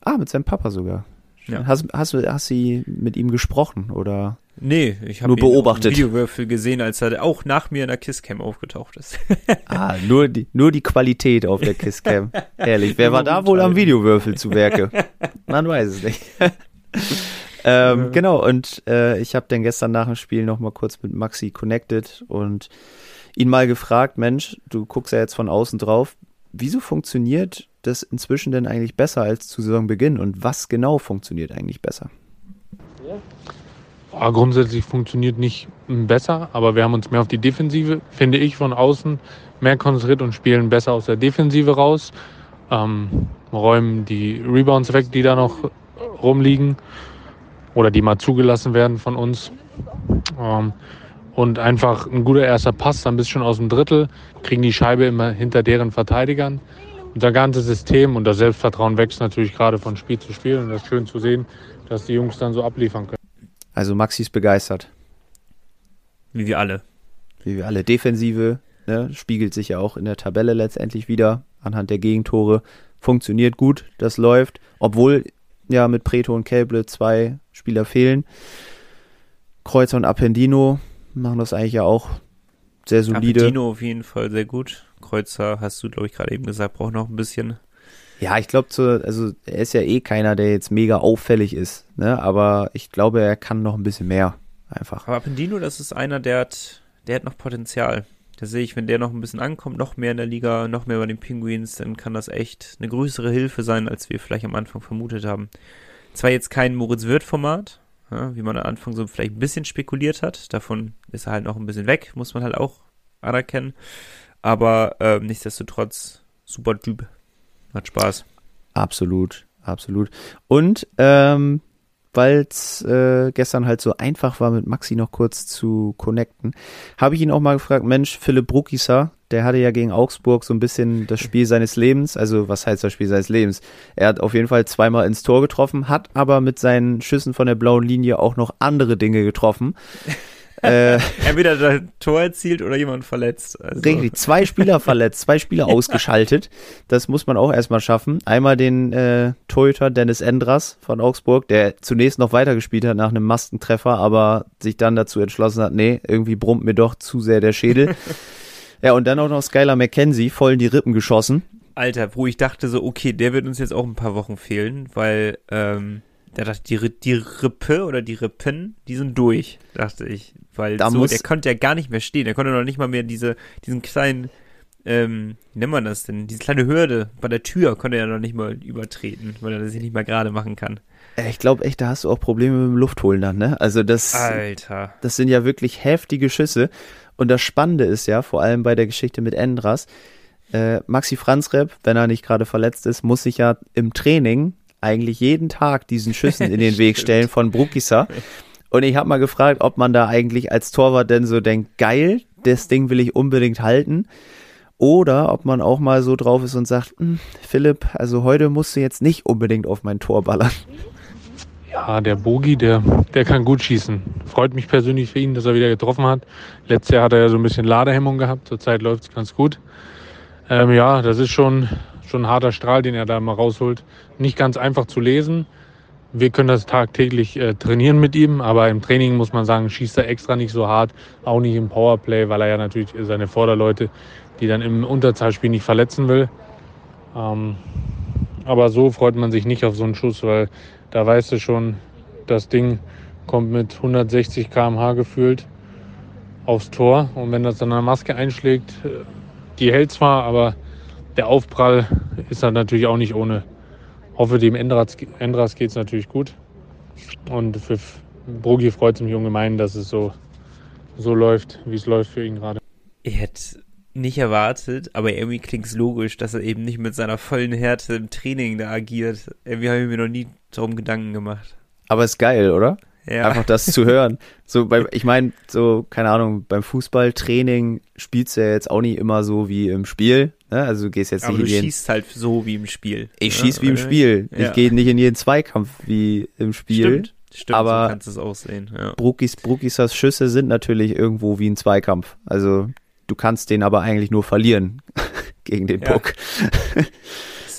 Ah, mit seinem Papa sogar. Ja. Hast, hast, du, hast sie mit ihm gesprochen oder? Nee, ich habe Nur beobachtet. Videowürfel gesehen, als er auch nach mir in der Kisscam aufgetaucht ist. Ah, nur die, nur die Qualität auf der Kisscam. Ehrlich, wer war da wohl am Videowürfel zu Werke? Man weiß es nicht. Ähm, genau, und äh, ich habe dann gestern nach dem Spiel noch mal kurz mit Maxi connected und ihn mal gefragt, Mensch, du guckst ja jetzt von außen drauf, wieso funktioniert das inzwischen denn eigentlich besser als zu Saisonbeginn und was genau funktioniert eigentlich besser? Ja, grundsätzlich funktioniert nicht besser, aber wir haben uns mehr auf die Defensive, finde ich, von außen mehr konzentriert und spielen besser aus der Defensive raus. Ähm, räumen die Rebounds weg, die da noch rumliegen oder die mal zugelassen werden von uns. Ähm, und einfach ein guter erster Pass, dann bist du schon aus dem Drittel, kriegen die Scheibe immer hinter deren Verteidigern. Unser ganzes System und das Selbstvertrauen wächst natürlich gerade von Spiel zu Spiel und das ist schön zu sehen, dass die Jungs dann so abliefern können. Also Maxi ist begeistert. Wie wir alle. wie wir alle Defensive, ne, spiegelt sich ja auch in der Tabelle letztendlich wieder anhand der Gegentore. Funktioniert gut, das läuft, obwohl ja mit Preto und Kelble zwei Spieler fehlen. Kreuzer und Appendino machen das eigentlich ja auch sehr solide. Capitino auf jeden Fall sehr gut. Kreuzer hast du, glaube ich, gerade eben gesagt, braucht noch ein bisschen. Ja, ich glaube, also er ist ja eh keiner, der jetzt mega auffällig ist, ne? Aber ich glaube, er kann noch ein bisschen mehr. Einfach. Aber Appendino, das ist einer, der hat, der hat noch Potenzial. Da sehe ich, wenn der noch ein bisschen ankommt, noch mehr in der Liga, noch mehr bei den Penguins, dann kann das echt eine größere Hilfe sein, als wir vielleicht am Anfang vermutet haben. Zwar jetzt kein Moritz Wirth-Format, ja, wie man am Anfang so vielleicht ein bisschen spekuliert hat. Davon ist er halt noch ein bisschen weg, muss man halt auch anerkennen. Aber ähm, nichtsdestotrotz, super Typ. Hat Spaß. Absolut, absolut. Und ähm, weil es äh, gestern halt so einfach war, mit Maxi noch kurz zu connecten, habe ich ihn auch mal gefragt, Mensch, Philipp Bruckisser, der hatte ja gegen Augsburg so ein bisschen das Spiel seines Lebens. Also was heißt das Spiel seines Lebens? Er hat auf jeden Fall zweimal ins Tor getroffen, hat aber mit seinen Schüssen von der blauen Linie auch noch andere Dinge getroffen. äh, Entweder das Tor erzielt oder jemand verletzt. Also. Richtig, zwei Spieler verletzt, zwei Spieler ausgeschaltet. Das muss man auch erstmal schaffen. Einmal den äh, Torhüter Dennis Endras von Augsburg, der zunächst noch weitergespielt hat nach einem Mastentreffer, aber sich dann dazu entschlossen hat, nee, irgendwie brummt mir doch zu sehr der Schädel. ja, und dann auch noch Skylar McKenzie voll in die Rippen geschossen. Alter, wo ich dachte so, okay, der wird uns jetzt auch ein paar Wochen fehlen, weil ähm, der dachte, die, die Rippe oder die Rippen, die sind durch, dachte ich. Weil da so, der konnte ja gar nicht mehr stehen. Der konnte noch nicht mal mehr diese, diesen kleinen, ähm, wie nennt man das denn? Diese kleine Hürde bei der Tür konnte er noch nicht mal übertreten, weil er das nicht mal gerade machen kann. Äh, ich glaube echt, da hast du auch Probleme mit dem Luftholen dann, ne? Also das, Alter. das sind ja wirklich heftige Schüsse. Und das Spannende ist ja, vor allem bei der Geschichte mit Endras, äh, Maxi Franzrep, wenn er nicht gerade verletzt ist, muss sich ja im Training eigentlich jeden Tag diesen Schüssen in den Weg stellen von Brukisa. Und ich habe mal gefragt, ob man da eigentlich als Torwart denn so denkt, geil, das Ding will ich unbedingt halten. Oder ob man auch mal so drauf ist und sagt, hm, Philipp, also heute musst du jetzt nicht unbedingt auf mein Tor ballern. Ja, der Bogi, der, der kann gut schießen. Freut mich persönlich für ihn, dass er wieder getroffen hat. Letztes Jahr hat er ja so ein bisschen Ladehemmung gehabt. Zurzeit läuft es ganz gut. Ähm, ja, das ist schon, schon ein harter Strahl, den er da mal rausholt. Nicht ganz einfach zu lesen. Wir können das tagtäglich äh, trainieren mit ihm, aber im Training muss man sagen, schießt er extra nicht so hart, auch nicht im Powerplay, weil er ja natürlich seine Vorderleute, die dann im Unterzahlspiel nicht verletzen will. Ähm, aber so freut man sich nicht auf so einen Schuss, weil da weißt du schon, das Ding kommt mit 160 km/h gefühlt aufs Tor und wenn das dann eine Maske einschlägt, äh, die hält zwar, aber der Aufprall ist dann natürlich auch nicht ohne. Hoffe, dem Endras, Endras geht es natürlich gut. Und für Brogi freut es mich ungemein, dass es so, so läuft, wie es läuft für ihn gerade. Ich hätte nicht erwartet, aber irgendwie klingt es logisch, dass er eben nicht mit seiner vollen Härte im Training da agiert. Irgendwie habe ich mir noch nie darum Gedanken gemacht. Aber ist geil, oder? Ja. Einfach das zu hören. So bei, ich meine, so, keine Ahnung, beim Fußballtraining spielst du ja jetzt auch nicht immer so wie im Spiel. Ne? Also du gehst jetzt Aber nicht du in jeden. schießt halt so wie im Spiel. Ich ne? schieß wie im Spiel. Ja. Ich gehe nicht in jeden Zweikampf wie im Spiel. Stimmt. Stimmt, aber so kannst du es auch sehen. Ja. Bruckis, Bruckis Schüsse sind natürlich irgendwo wie ein Zweikampf. Also du kannst den aber eigentlich nur verlieren gegen den ja. Puck.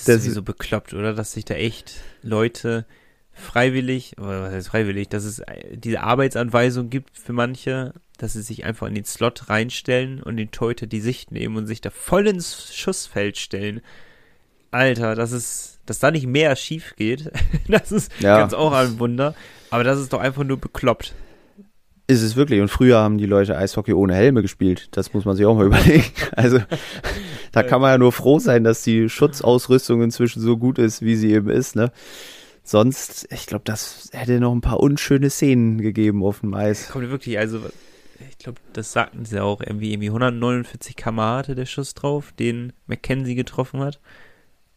Das ist so bekloppt, oder? Dass sich da echt Leute freiwillig, oder was heißt freiwillig, dass es äh, diese Arbeitsanweisung gibt für manche, dass sie sich einfach in den Slot reinstellen und den Teute die Sicht nehmen und sich da voll ins Schussfeld stellen. Alter, das ist, dass da nicht mehr schief geht, das ist ja. ganz auch ein Wunder. Aber das ist doch einfach nur bekloppt. Ist es wirklich. Und früher haben die Leute Eishockey ohne Helme gespielt. Das muss man sich auch mal überlegen. Also, da kann man ja nur froh sein, dass die Schutzausrüstung inzwischen so gut ist, wie sie eben ist, ne? Sonst, ich glaube, das hätte noch ein paar unschöne Szenen gegeben auf dem Eis. Kommt wirklich, also ich glaube, das sagten sie auch, irgendwie, irgendwie 149 km hatte der Schuss drauf, den McKenzie getroffen hat.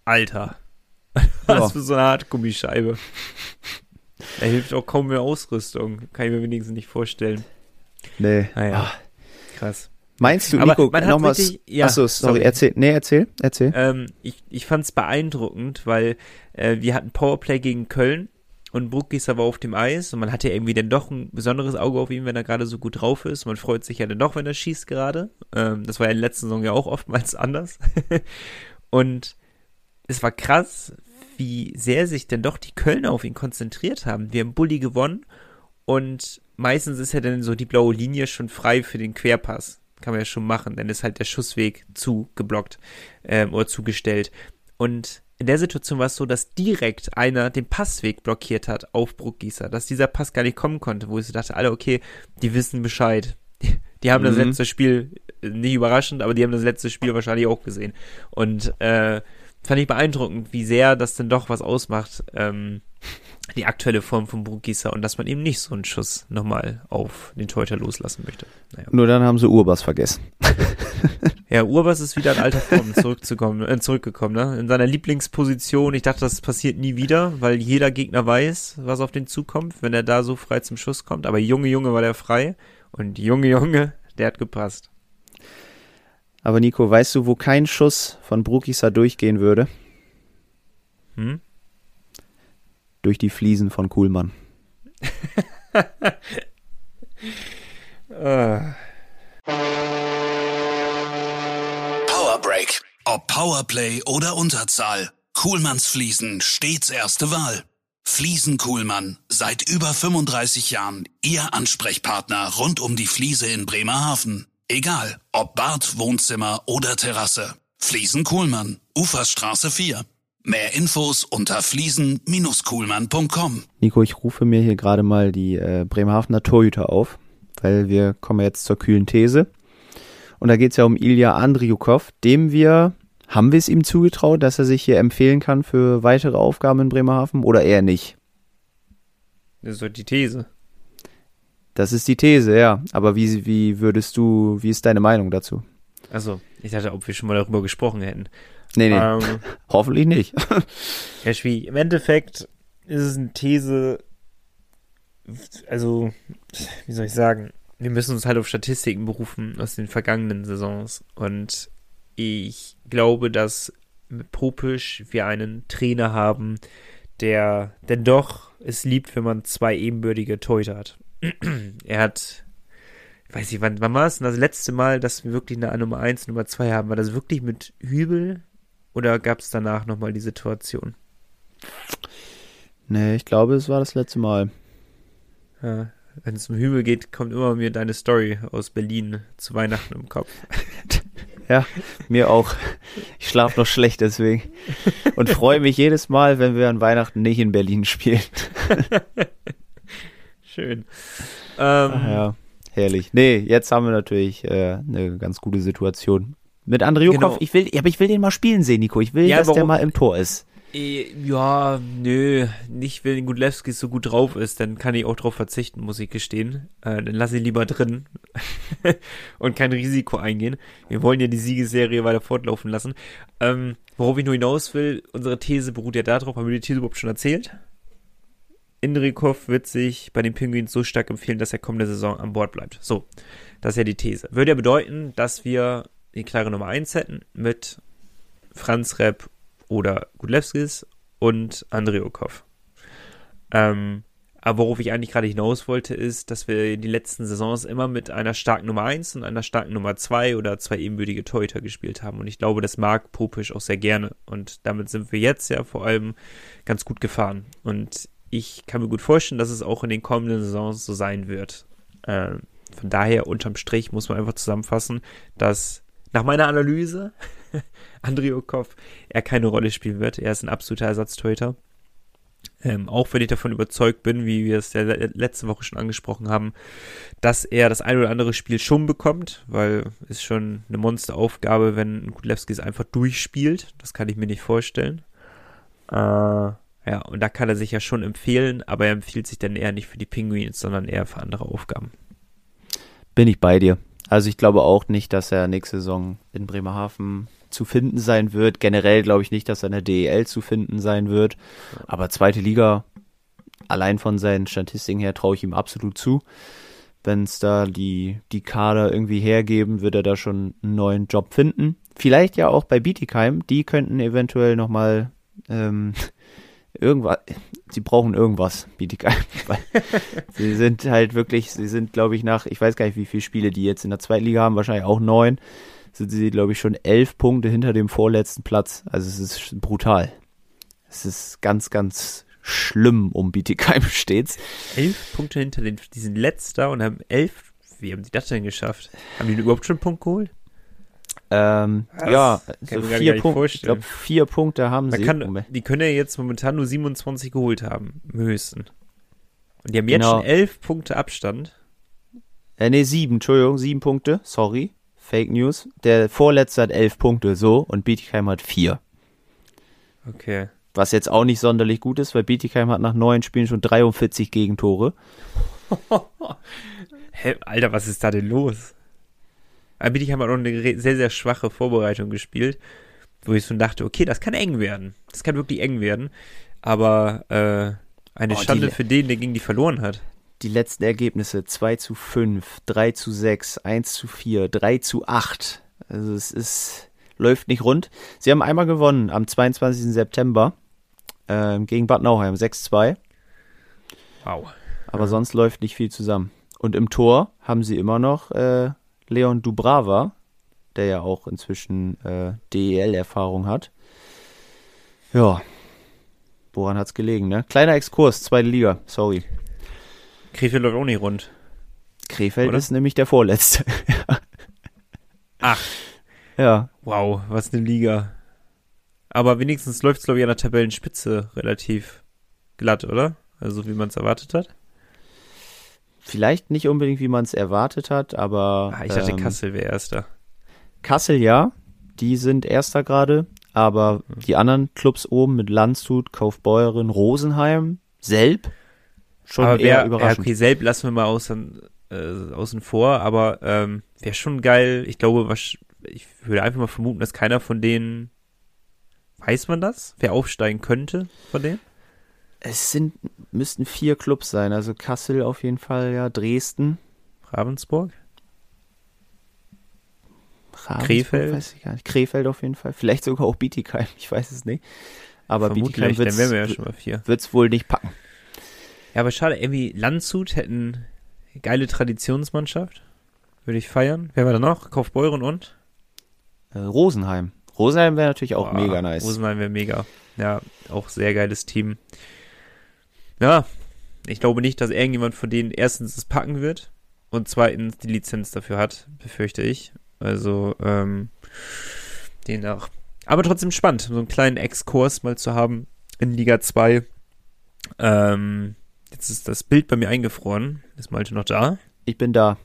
Alter. Was für so eine Hartgummischeibe. Da hilft auch kaum mehr Ausrüstung. Kann ich mir wenigstens nicht vorstellen. Nee. Naja. Ah. Krass. Meinst du, Nico, nochmal. Ja, achso, sorry, sorry, erzähl. Nee, erzähl, erzähl. Ähm, ich ich fand es beeindruckend, weil äh, wir hatten Powerplay gegen Köln und Bruckgießer war auf dem Eis und man hatte irgendwie dann doch ein besonderes Auge auf ihn, wenn er gerade so gut drauf ist. Man freut sich ja dann doch, wenn er schießt gerade. Ähm, das war ja in der letzten Saison ja auch oftmals anders. und es war krass, wie sehr sich denn doch die Kölner auf ihn konzentriert haben. Wir haben Bulli gewonnen und meistens ist ja dann so die blaue Linie schon frei für den Querpass kann man ja schon machen, dann ist halt der Schussweg zugeblockt ähm, oder zugestellt. Und in der Situation war es so, dass direkt einer den Passweg blockiert hat auf Bruckgießer, dass dieser Pass gar nicht kommen konnte, wo ich so dachte, alle, okay, die wissen Bescheid. Die, die haben mhm. das letzte Spiel, äh, nicht überraschend, aber die haben das letzte Spiel wahrscheinlich auch gesehen. Und äh, fand ich beeindruckend, wie sehr das denn doch was ausmacht, ähm, die aktuelle Form von Bruckgießer und dass man eben nicht so einen Schuss nochmal auf den Torhüter loslassen möchte. Naja. Nur dann haben sie Urbas vergessen. ja, Urbas ist wieder in alter Form zurückzukommen, äh, zurückgekommen, ne? In seiner Lieblingsposition. Ich dachte, das passiert nie wieder, weil jeder Gegner weiß, was auf den zukommt, wenn er da so frei zum Schuss kommt. Aber Junge, Junge war der frei und Junge, Junge, der hat gepasst. Aber Nico, weißt du, wo kein Schuss von Brukisa durchgehen würde? Hm? Durch die Fliesen von Kuhlmann. Power Break. Ob Powerplay oder Unterzahl. Kuhlmanns Fliesen stets erste Wahl. Fliesen Kuhlmann. Seit über 35 Jahren Ihr Ansprechpartner rund um die Fliese in Bremerhaven. Egal, ob Bad, Wohnzimmer oder Terrasse. Fliesen Kuhlmann. Uferstraße 4. Mehr Infos unter fliesen-kuhlmann.com. Nico, ich rufe mir hier gerade mal die äh, Bremerhavener Torhüter auf, weil wir kommen jetzt zur kühlen These. Und da geht es ja um Ilya Andriukov, dem wir, haben wir es ihm zugetraut, dass er sich hier empfehlen kann für weitere Aufgaben in Bremerhaven oder eher nicht? Das ist doch die These. Das ist die These, ja. Aber wie, wie würdest du, wie ist deine Meinung dazu? Also, ich dachte, ob wir schon mal darüber gesprochen hätten. Nee, nee. Ähm, Hoffentlich nicht. Herr Schwie, im Endeffekt ist es eine These, also, wie soll ich sagen, wir müssen uns halt auf Statistiken berufen aus den vergangenen Saisons. Und ich glaube, dass mit Popisch wir einen Trainer haben, der denn doch es liebt, wenn man zwei ebenbürtige Torhüter hat. er hat, ich weiß nicht, wann, wann war es denn das letzte Mal, dass wir wirklich eine Nummer 1 Nummer 2 haben? War das wirklich mit Hübel oder gab es danach nochmal die Situation? Nee, ich glaube, es war das letzte Mal. Ja, wenn es um Hügel geht, kommt immer mir deine Story aus Berlin zu Weihnachten im Kopf. ja, mir auch. Ich schlafe noch schlecht deswegen. Und freue mich jedes Mal, wenn wir an Weihnachten nicht in Berlin spielen. Schön. Ähm, ja, herrlich. Nee, jetzt haben wir natürlich äh, eine ganz gute Situation. Mit Andriukov, genau. ich will, aber ich will den mal spielen sehen, Nico. Ich will, ja, dass warum? der mal im Tor ist. Äh, ja, nö, nicht wenn Gudlewski so gut drauf ist, dann kann ich auch drauf verzichten, muss ich gestehen. Äh, dann lass ihn lieber drin und kein Risiko eingehen. Wir wollen ja die Siegesserie weiter fortlaufen lassen. Ähm, worauf ich nur hinaus will, unsere These beruht ja darauf, haben wir die These überhaupt schon erzählt? Indrikov wird sich bei den Pinguins so stark empfehlen, dass er kommende Saison an Bord bleibt. So, das ist ja die These. Würde ja bedeuten, dass wir die klare Nummer 1 hätten mit Franz Repp oder Gudlewskis und Andriukov. Ähm, aber worauf ich eigentlich gerade hinaus wollte, ist, dass wir die letzten Saisons immer mit einer starken Nummer 1 und einer starken Nummer 2 oder zwei ebenbürtige Torhüter gespielt haben. Und ich glaube, das mag Popisch auch sehr gerne. Und damit sind wir jetzt ja vor allem ganz gut gefahren. Und ich kann mir gut vorstellen, dass es auch in den kommenden Saisons so sein wird. Ähm, von daher, unterm Strich muss man einfach zusammenfassen, dass nach meiner Analyse Andriukov er keine Rolle spielen wird. Er ist ein absoluter Ersatztorhüter. Ähm, auch wenn ich davon überzeugt bin, wie wir es ja letzte Woche schon angesprochen haben, dass er das ein oder andere Spiel schon bekommt, weil es schon eine Monsteraufgabe, wenn Kudlewski es einfach durchspielt. Das kann ich mir nicht vorstellen. Äh, ja, und da kann er sich ja schon empfehlen, aber er empfiehlt sich dann eher nicht für die Penguins, sondern eher für andere Aufgaben. Bin ich bei dir. Also ich glaube auch nicht, dass er nächste Saison in Bremerhaven zu finden sein wird. Generell glaube ich nicht, dass er in der DEL zu finden sein wird. Aber zweite Liga, allein von seinen Statistiken her, traue ich ihm absolut zu. Wenn es da die, die Kader irgendwie hergeben, wird er da schon einen neuen Job finden. Vielleicht ja auch bei Bietigheim. Die könnten eventuell nochmal ähm, irgendwas, sie brauchen irgendwas, Bietigheim. sie sind halt wirklich, sie sind, glaube ich, nach, ich weiß gar nicht, wie viele Spiele die jetzt in der zweiten Liga haben, wahrscheinlich auch neun, sind sie, glaube ich, schon elf Punkte hinter dem vorletzten Platz. Also es ist brutal. Es ist ganz, ganz schlimm um Bietigheim stets. Elf Punkte hinter den, die sind letzter und haben elf Wie haben die das denn geschafft? Haben die überhaupt schon einen Punkt geholt? Ähm, ja, so vier Punkte. Ich glaube, vier Punkte haben Man sie. kann, die können ja jetzt momentan nur 27 geholt haben, im höchsten. Und die haben jetzt Genau. schon 11 Punkte Abstand. Äh, nee, sieben, Entschuldigung, sieben Punkte. Sorry. Fake News. Der vorletzte hat elf Punkte, so. Und Bietigheim hat vier. Okay. Was jetzt auch nicht sonderlich gut ist, weil Bietigheim hat nach neun Spielen schon 43 Gegentore. Hä, Alter, was ist da denn los? Aber Bietigheim hat auch eine sehr, sehr schwache Vorbereitung gespielt, wo ich schon dachte, okay, das kann eng werden. Das kann wirklich eng werden. Aber äh, eine Oh, Schande für den, der gegen die verloren hat. Die letzten Ergebnisse 2 zu 5, 3 zu 6, 1 zu 4, 3 zu 8. Also es ist, läuft nicht rund. Sie haben einmal gewonnen am 22. September ähm, gegen Bad Nauheim 6-2. Wow. Aber sonst läuft nicht viel zusammen. Und im Tor haben sie immer noch äh, Leon Dubrava, der ja auch inzwischen äh, DEL-Erfahrung hat. Ja. Woran hat's gelegen, ne? Kleiner Exkurs, zweite Liga, sorry. Krefeld läuft auch nicht rund. Krefeld Oder? ist nämlich der Vorletzte. Ach, ja. wow, was eine Liga. Aber wenigstens läuft es, glaube ich, an der Tabellenspitze relativ glatt, oder? Also wie man es erwartet hat. Vielleicht nicht unbedingt, wie man es erwartet hat, aber. Ah, ich dachte, ähm, Kassel wäre erster. Kassel ja, die sind Erster gerade, aber die anderen Clubs oben mit Landshut, Kaufbeuren, Rosenheim, Selb, schon aber eher ja, überraschend. okay, selbst lassen wir mal außen, äh, außen vor, aber ähm, wäre schon geil. Ich glaube, was, ich würde einfach mal vermuten, dass keiner von denen, weiß man das? Wer aufsteigen könnte von denen? Es sind, müssten vier Clubs sein, also Kassel auf jeden Fall, ja, Dresden, Ravensburg? Ravensburg, Krefeld? weiß ich gar nicht. Krefeld auf jeden Fall, vielleicht sogar auch Bietigheim, ich weiß es nicht. Aber Bietigheim Vermutlich, ja wird es wohl nicht packen. Ja, aber schade, irgendwie Landshut hätten geile Traditionsmannschaft. Würde ich feiern. Wer war da noch? Kaufbeuren und? Äh, Rosenheim. Rosenheim wäre natürlich auch Boah, mega nice. Rosenheim wäre mega. Ja, auch sehr geiles Team. Ja, ich glaube nicht, dass irgendjemand von denen erstens es packen wird und zweitens die Lizenz dafür hat, befürchte ich. Also, ähm, demnach. Aber trotzdem spannend, so einen kleinen Exkurs mal zu haben in Liga 2. Ähm, jetzt ist das Bild bei mir eingefroren. Ist Malte noch da? Ich bin da.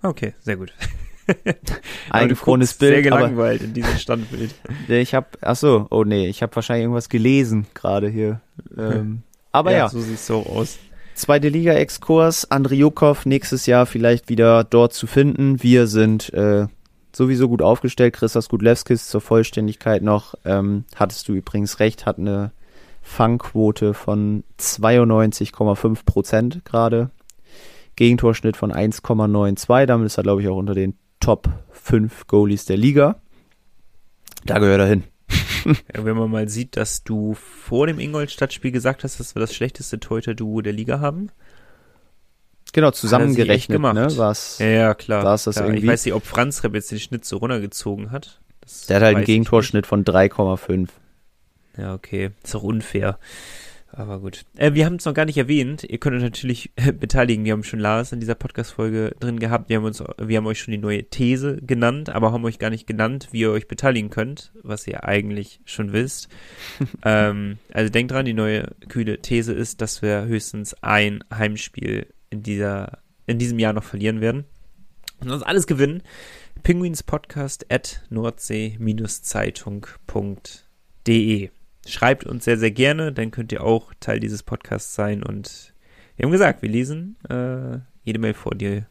Okay, sehr gut. Eingefrorenes Sehr Bild, aber gelangweilt in diesem Standbild. ich habe, ach so, oh nee, ich habe wahrscheinlich irgendwas gelesen gerade hier. Ähm, aber ja, so sieht's so aus. zweite Liga-Exkurs, Andriukov nächstes Jahr vielleicht wieder dort zu finden. Wir sind äh, sowieso gut aufgestellt. Christos Gudlewskis zur Vollständigkeit noch. Ähm, hattest du übrigens recht, hat eine Fangquote von 92,5 Prozent gerade. Gegentorschnitt von 1,92. Damit ist er, glaube ich, auch unter den Top 5 Goalies der Liga. Da gehört er hin. Ja, wenn man mal sieht, dass du vor dem Ingolstadt-Spiel gesagt hast, dass wir das schlechteste Torhüter-Duo der Liga haben. Genau, er zusammengerechnet, gemacht. ne? War's, Ja, ja, klar. Ist das klar. Ich irgendwie- weiß nicht, ob Franz Repp jetzt den Schnitt so runtergezogen hat. Das der hat halt einen ich Gegentorschnitt von 3,5. nicht. Ja, okay. Ist auch unfair. Aber gut. Äh, wir haben es noch gar nicht erwähnt. Ihr könnt euch natürlich äh, beteiligen. Wir haben schon Lars in dieser Podcast-Folge drin gehabt. Wir haben uns, wir haben euch schon die neue These genannt, aber haben euch gar nicht genannt, wie ihr euch beteiligen könnt, was ihr eigentlich schon wisst. ähm, also denkt dran, die neue kühle These ist, dass wir höchstens ein Heimspiel in dieser, in diesem Jahr noch verlieren werden. Und sonst alles gewinnen. Penguins Podcast at nordsee-zeitung.de. Schreibt uns sehr, sehr gerne, dann könnt ihr auch Teil dieses Podcasts sein. Und wir haben gesagt, wir lesen äh, jede Mail vor, die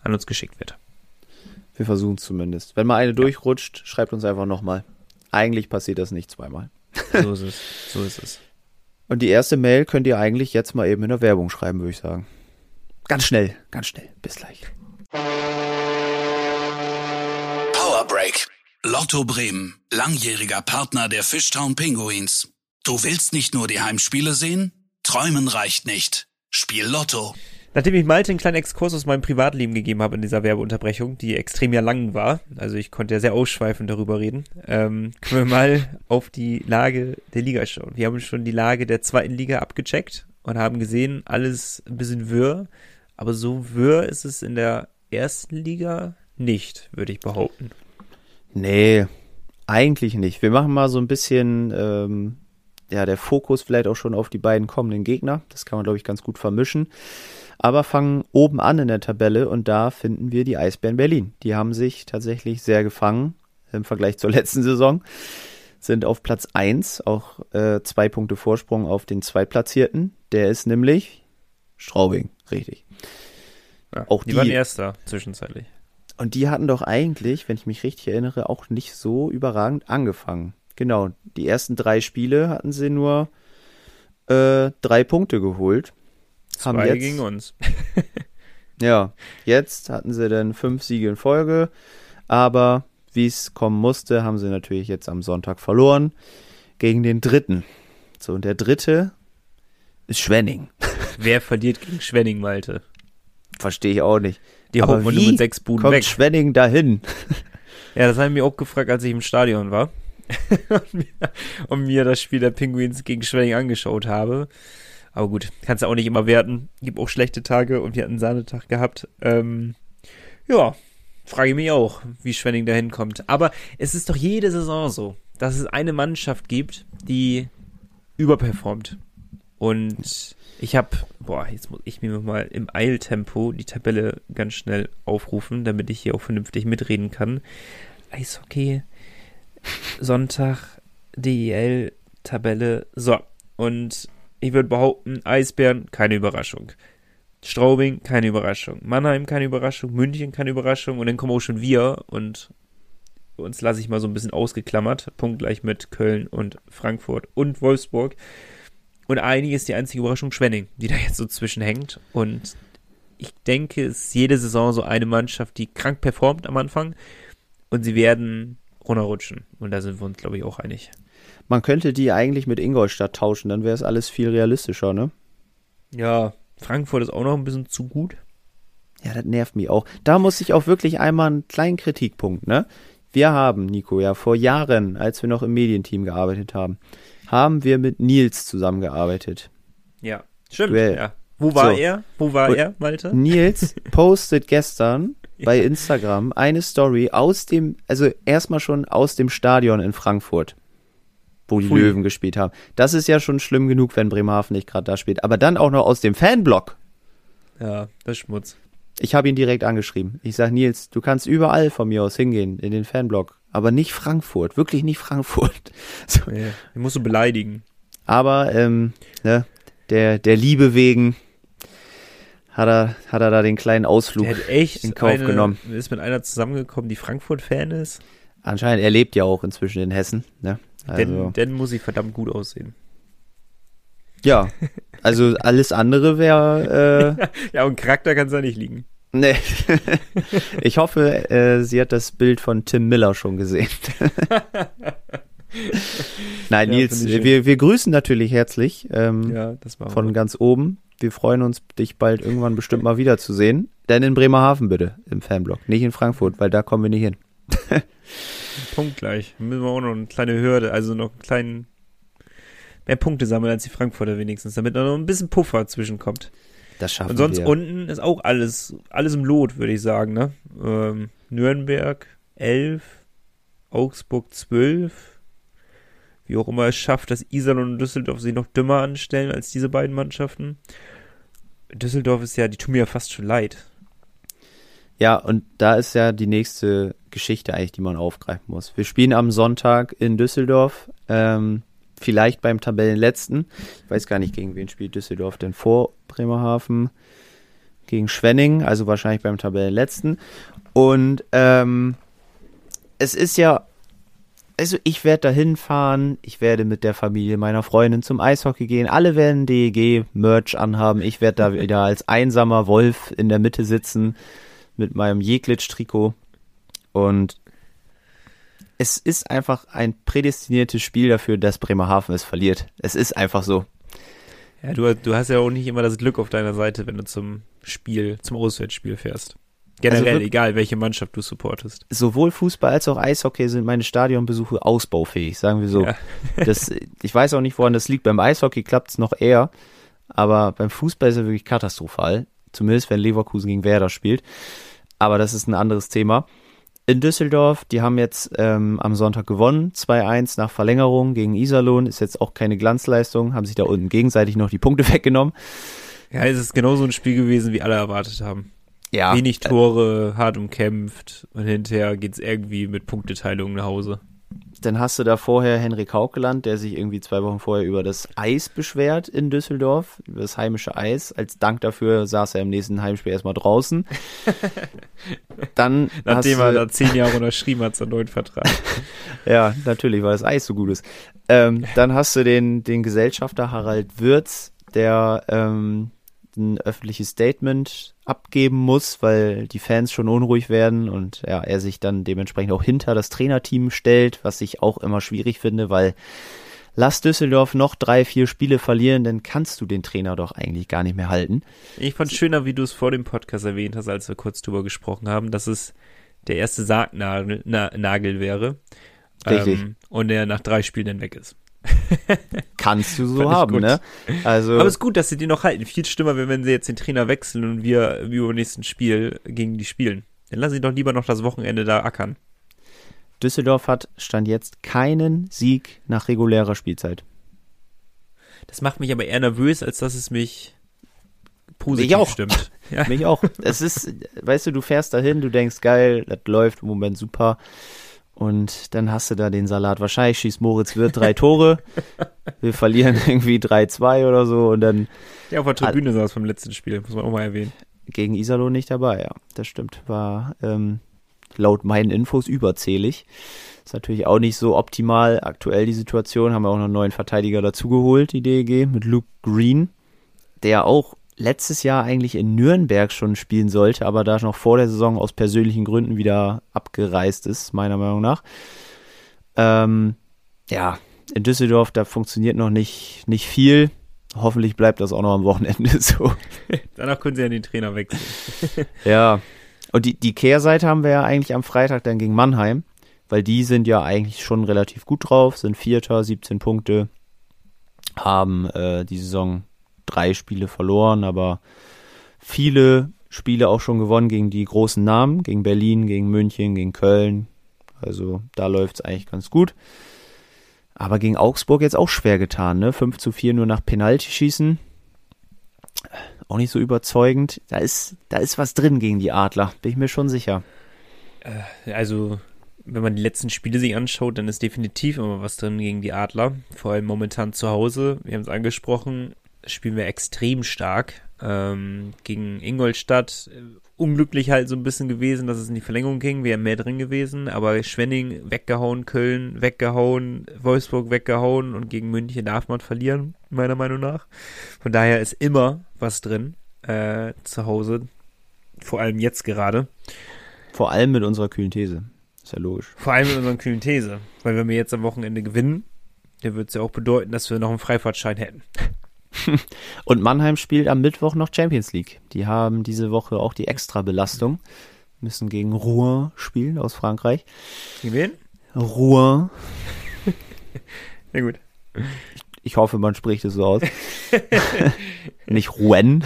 an uns geschickt wird. Wir versuchen es zumindest. Wenn mal eine durchrutscht, schreibt uns einfach nochmal. Eigentlich passiert das nicht zweimal. So ist es. So ist es. Und die erste Mail könnt ihr eigentlich jetzt mal eben in der Werbung schreiben, würde ich sagen. Ganz schnell, ganz schnell. Bis gleich. Lotto Bremen, langjähriger Partner der Fishtown Pinguins. Du willst nicht nur die Heimspiele sehen? Träumen reicht nicht. Spiel Lotto. Nachdem ich Malte einen kleinen Exkurs aus meinem Privatleben gegeben habe in dieser Werbeunterbrechung, die extrem ja lang war, also ich konnte ja sehr ausschweifend darüber reden, ähm, können wir mal auf die Lage der Liga schauen. Wir haben schon die Lage der zweiten Liga abgecheckt und haben gesehen, alles ein bisschen wirr, aber so wirr ist es in der ersten Liga nicht, würde ich behaupten. Nee, eigentlich nicht. Wir machen mal so ein bisschen, ähm, ja, der Fokus vielleicht auch schon auf die beiden kommenden Gegner. Das kann man, glaube ich, ganz gut vermischen. Aber fangen oben an in der Tabelle und da finden wir die Eisbären Berlin. Die haben sich tatsächlich sehr gefangen im Vergleich zur letzten Saison. Sind auf Platz 1, auch äh, zwei Punkte Vorsprung auf den Zweitplatzierten. Der ist nämlich Straubing, richtig. Ja, auch die, die waren erster zwischenzeitlich. Und die hatten doch eigentlich, wenn ich mich richtig erinnere, auch nicht so überragend angefangen. Genau, die ersten drei Spiele hatten sie nur äh, drei Punkte geholt. Zwei haben jetzt, gegen uns. ja, jetzt hatten sie dann fünf Siege in Folge, aber wie es kommen musste, haben sie natürlich jetzt am Sonntag verloren gegen den dritten. So, und der dritte ist Schwenning. Wer verliert gegen Schwenning, Malte? Verstehe ich auch nicht. Die Aber wie mit sechs Buden kommt weg. Schwenning dahin? Ja, das haben wir auch gefragt, als ich im Stadion war und, mir, und mir das Spiel der Penguins gegen Schwenning angeschaut habe. Aber gut, kannst du auch nicht immer werten. Gibt auch schlechte Tage und wir hatten einen Sahnetag gehabt. Ähm, ja, frage ich mich auch, wie Schwenning da hinkommt. Aber es ist doch jede Saison so, dass es eine Mannschaft gibt, die überperformt. Und ich habe, boah, jetzt muss ich mir mal im Eiltempo die Tabelle ganz schnell aufrufen, damit ich hier auch vernünftig mitreden kann. Eishockey, Sonntag, DEL, Tabelle. So, und ich würde behaupten, Eisbären, keine Überraschung. Straubing, keine Überraschung. Mannheim, keine Überraschung. München, keine Überraschung. Und dann kommen auch schon wir und uns lasse ich mal so ein bisschen ausgeklammert. Punktgleich mit Köln und Frankfurt und Wolfsburg. Und eigentlich ist die einzige Überraschung Schwenning, die da jetzt so zwischenhängt. Und ich denke, es ist jede Saison so eine Mannschaft, die krank performt am Anfang. Und sie werden runterrutschen. Und da sind wir uns, glaube ich, auch einig. Man könnte die eigentlich mit Ingolstadt tauschen, dann wäre es alles viel realistischer, ne? Ja, Frankfurt ist auch noch ein bisschen zu gut. Ja, das nervt mich auch. Da muss ich auch wirklich einmal einen kleinen Kritikpunkt, ne? Wir haben, Nico, ja vor Jahren, als wir noch im Medienteam gearbeitet haben, haben wir mit Nils zusammengearbeitet. Ja, stimmt. Duell. Ja. Wo war so. er? Wo war Und er, Malte? Nils postet gestern bei Instagram eine Story aus dem, also erstmal schon aus dem Stadion in Frankfurt, wo die Ui. Löwen gespielt haben. Das ist ja schon schlimm genug, wenn Bremerhaven nicht gerade da spielt. Aber dann auch noch aus dem Fanblock. Ja, das ist Schmutz. Ich habe ihn direkt angeschrieben. Ich sage, Nils, du kannst überall von mir aus hingehen, in den Fanblock aber nicht Frankfurt, wirklich nicht Frankfurt. So. Nee, den musst du beleidigen. Aber ähm, ne, der, der Liebe wegen hat er, hat er da den kleinen Ausflug in Kauf eine, genommen. Ist mit einer zusammengekommen, die Frankfurt-Fan ist. Anscheinend, er lebt ja auch inzwischen in Hessen. Ne? Also. Denn, denn muss sie verdammt gut aussehen. Ja, also alles andere wäre. Äh, ja, und Charakter kann es ja nicht liegen. Nee. ich hoffe, äh, sie hat das Bild von Tim Miller schon gesehen. Nein, ja, Nils, wir, wir grüßen natürlich herzlich ähm, ja, von ganz oben. Wir freuen uns, dich bald irgendwann bestimmt mal wiederzusehen. Denn in Bremerhaven bitte, im Fanblock. Nicht in Frankfurt, weil da kommen wir nicht hin. Punkt gleich. Müssen wir auch noch eine kleine Hürde, also noch einen kleinen mehr Punkte sammeln als die Frankfurter wenigstens, damit noch ein bisschen Puffer zwischenkommt. Das schaffen Und sonst wir. unten ist auch alles, alles im Lot, würde ich sagen, ne? Ähm, Nürnberg 11, Augsburg 12. Wie auch immer es schafft, dass Iserlohn und Düsseldorf sich noch dümmer anstellen als diese beiden Mannschaften. Düsseldorf ist ja, die tun mir ja fast schon leid. Ja, und da ist ja die nächste Geschichte eigentlich, die man aufgreifen muss. Wir spielen am Sonntag in Düsseldorf. Ähm, vielleicht beim Tabellenletzten. Ich weiß gar nicht, gegen wen spielt Düsseldorf denn vor Bremerhaven. Gegen Schwenning, also wahrscheinlich beim Tabellenletzten. Und ähm, es ist ja, also ich werde da hinfahren, ich werde mit der Familie meiner Freundin zum Eishockey gehen, alle werden DEG-Merch anhaben, ich werde da wieder als einsamer Wolf in der Mitte sitzen mit meinem Jeglitsch-Trikot und es ist einfach ein prädestiniertes Spiel dafür, dass Bremerhaven es verliert. Es ist einfach so. Ja, du, du hast ja auch nicht immer das Glück auf deiner Seite, wenn du zum Spiel, zum Auswärtsspiel fährst. Generell, also egal welche Mannschaft du supportest. Sowohl Fußball als auch Eishockey sind meine Stadionbesuche ausbaufähig, sagen wir so. Ja. Das, ich weiß auch nicht, woran das liegt. Beim Eishockey klappt es noch eher, aber beim Fußball ist er wirklich katastrophal. Zumindest wenn Leverkusen gegen Werder spielt. Aber das ist ein anderes Thema. In Düsseldorf, die haben jetzt ähm, am Sonntag gewonnen, 2-1 nach Verlängerung gegen Iserlohn. Ist jetzt auch keine Glanzleistung, haben sich da unten gegenseitig noch die Punkte weggenommen. Ja, es ist genauso ein Spiel gewesen, wie alle erwartet haben. Ja, Wenig Tore, hart umkämpft und hinterher geht's irgendwie mit Punkteteilung nach Hause. Dann hast du da vorher Henrik Haukeland, der sich irgendwie zwei Wochen vorher über das Eis beschwert in Düsseldorf, über das heimische Eis. Als Dank dafür saß er im nächsten Heimspiel erstmal draußen. Dann Nachdem er da zehn Jahre unterschrieben hat, seinen neuen Vertrag. Ja, natürlich, weil das Eis so gut ist. Ähm, dann hast du den, den Gesellschafter Harald Würz, der ähm, ein öffentliches Statement abgeben muss, weil die Fans schon unruhig werden und ja, er sich dann dementsprechend auch hinter das Trainerteam stellt, was ich auch immer schwierig finde, weil lass Düsseldorf noch drei, vier Spiele verlieren, dann kannst du den Trainer doch eigentlich gar nicht mehr halten. Ich fand schöner, wie du es vor dem Podcast erwähnt hast, als wir kurz drüber gesprochen haben, dass es der erste Sargnagel na, Nagel wäre. Richtig. Ähm, und er nach drei Spielen dann weg ist. Kannst du so haben, ne? Also Aber es ist gut, dass sie den noch halten. Viel schlimmer wäre, wenn sie jetzt den Trainer wechseln und wir im übernächsten Spiel gegen die spielen. Dann lassen sie doch lieber noch das Wochenende da ackern. Düsseldorf hat stand jetzt keinen Sieg nach regulärer Spielzeit. Das macht mich aber eher nervös, als dass es mich positiv Mich auch. stimmt. Ja. Mich auch. Es ist, weißt du, du fährst dahin, du denkst, geil, das läuft im Moment super. Und dann hast du da den Salat. Wahrscheinlich schießt Moritz Wirth drei Tore. Wir verlieren irgendwie 3-2 oder so und dann ja, auf der Tribüne saß vom letzten Spiel, muss man auch mal erwähnen. gegen Iserlohn nicht dabei, ja. Das stimmt. War ähm, laut meinen Infos überzählig. Ist natürlich auch nicht so optimal aktuell die Situation. Haben wir auch noch einen neuen Verteidiger dazugeholt, die DEG, mit Luke Green, der auch letztes Jahr eigentlich in Nürnberg schon spielen sollte, aber da noch vor der Saison aus persönlichen Gründen wieder abgereist ist, meiner Meinung nach. Ähm, ja, in Düsseldorf, da funktioniert noch nicht, nicht viel. Hoffentlich bleibt das auch noch am Wochenende so. Danach können sie ja den Trainer wechseln. Ja. Und die, die Kehrseite haben wir ja eigentlich am Freitag dann gegen Mannheim, weil die sind ja eigentlich schon relativ gut drauf, sind Vierter, 17 Punkte, haben äh, die Saison drei Spiele verloren, aber viele Spiele auch schon gewonnen gegen die großen Namen, gegen Berlin, gegen München, gegen Köln. Also da läuft es eigentlich ganz gut. Aber gegen Augsburg jetzt auch schwer getan, ne? 5 zu 4 nur nach Penalty schießen auch nicht so überzeugend. Da ist, da ist was drin gegen die Adler, bin ich mir schon sicher. Also, wenn man die letzten Spiele sich anschaut, dann ist definitiv immer was drin gegen die Adler. Vor allem momentan zu Hause. Wir haben es angesprochen, spielen wir extrem stark. Ähm, gegen Ingolstadt unglücklich halt so ein bisschen gewesen, dass es in die Verlängerung ging. Wir wären mehr drin gewesen, aber Schwenning weggehauen, Köln weggehauen, Wolfsburg weggehauen und gegen München darf man verlieren, meiner Meinung nach. Von daher ist immer was drin äh, zu Hause. Vor allem jetzt gerade. Vor allem mit unserer kühlen These. Ist ja logisch. Vor allem mit unseren kühlen These. Weil wenn wir jetzt am Wochenende gewinnen, dann wird es ja auch bedeuten, dass wir noch einen Freifahrtschein hätten. Und Mannheim spielt am Mittwoch noch Champions League. Die haben diese Woche auch die Extrabelastung. Müssen gegen Rouen spielen aus Frankreich. Gegen wen? Rouen. Ja gut. Ich hoffe, man spricht es so aus. Nicht Rouen.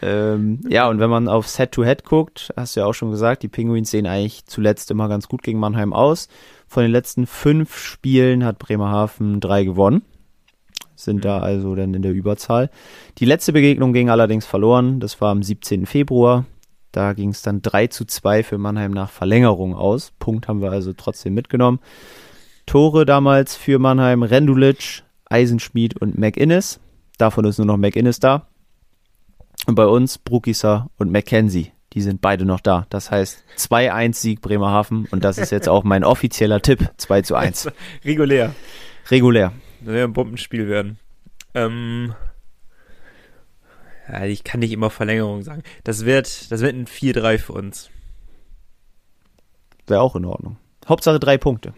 ähm, ja, und wenn man auf Head-to-Head guckt, hast du ja auch schon gesagt, die Penguins sehen eigentlich zuletzt immer ganz gut gegen Mannheim aus. Von den letzten fünf Spielen hat Bremerhaven drei gewonnen. Sind da also dann in der Überzahl. Die letzte Begegnung ging allerdings verloren. Das war am 17. Februar. Da ging es dann 3 zu 2 für Mannheim nach Verlängerung aus. Punkt haben wir also trotzdem mitgenommen. Tore damals für Mannheim, Rendulic, Eisenschmied und McInnes. Davon ist nur noch McInnes da. Und bei uns Brukisa und McKenzie. Die sind beide noch da. Das heißt 2-1 Sieg Bremerhaven. Und das ist jetzt auch mein offizieller Tipp. 2 zu 1. Regulär. Regulär. Das wäre ein Bombenspiel werden. Ähm, ja, ich kann nicht immer Verlängerung sagen. Das wird, das wird ein 4-3 für uns. Wäre auch in Ordnung. Hauptsache drei Punkte.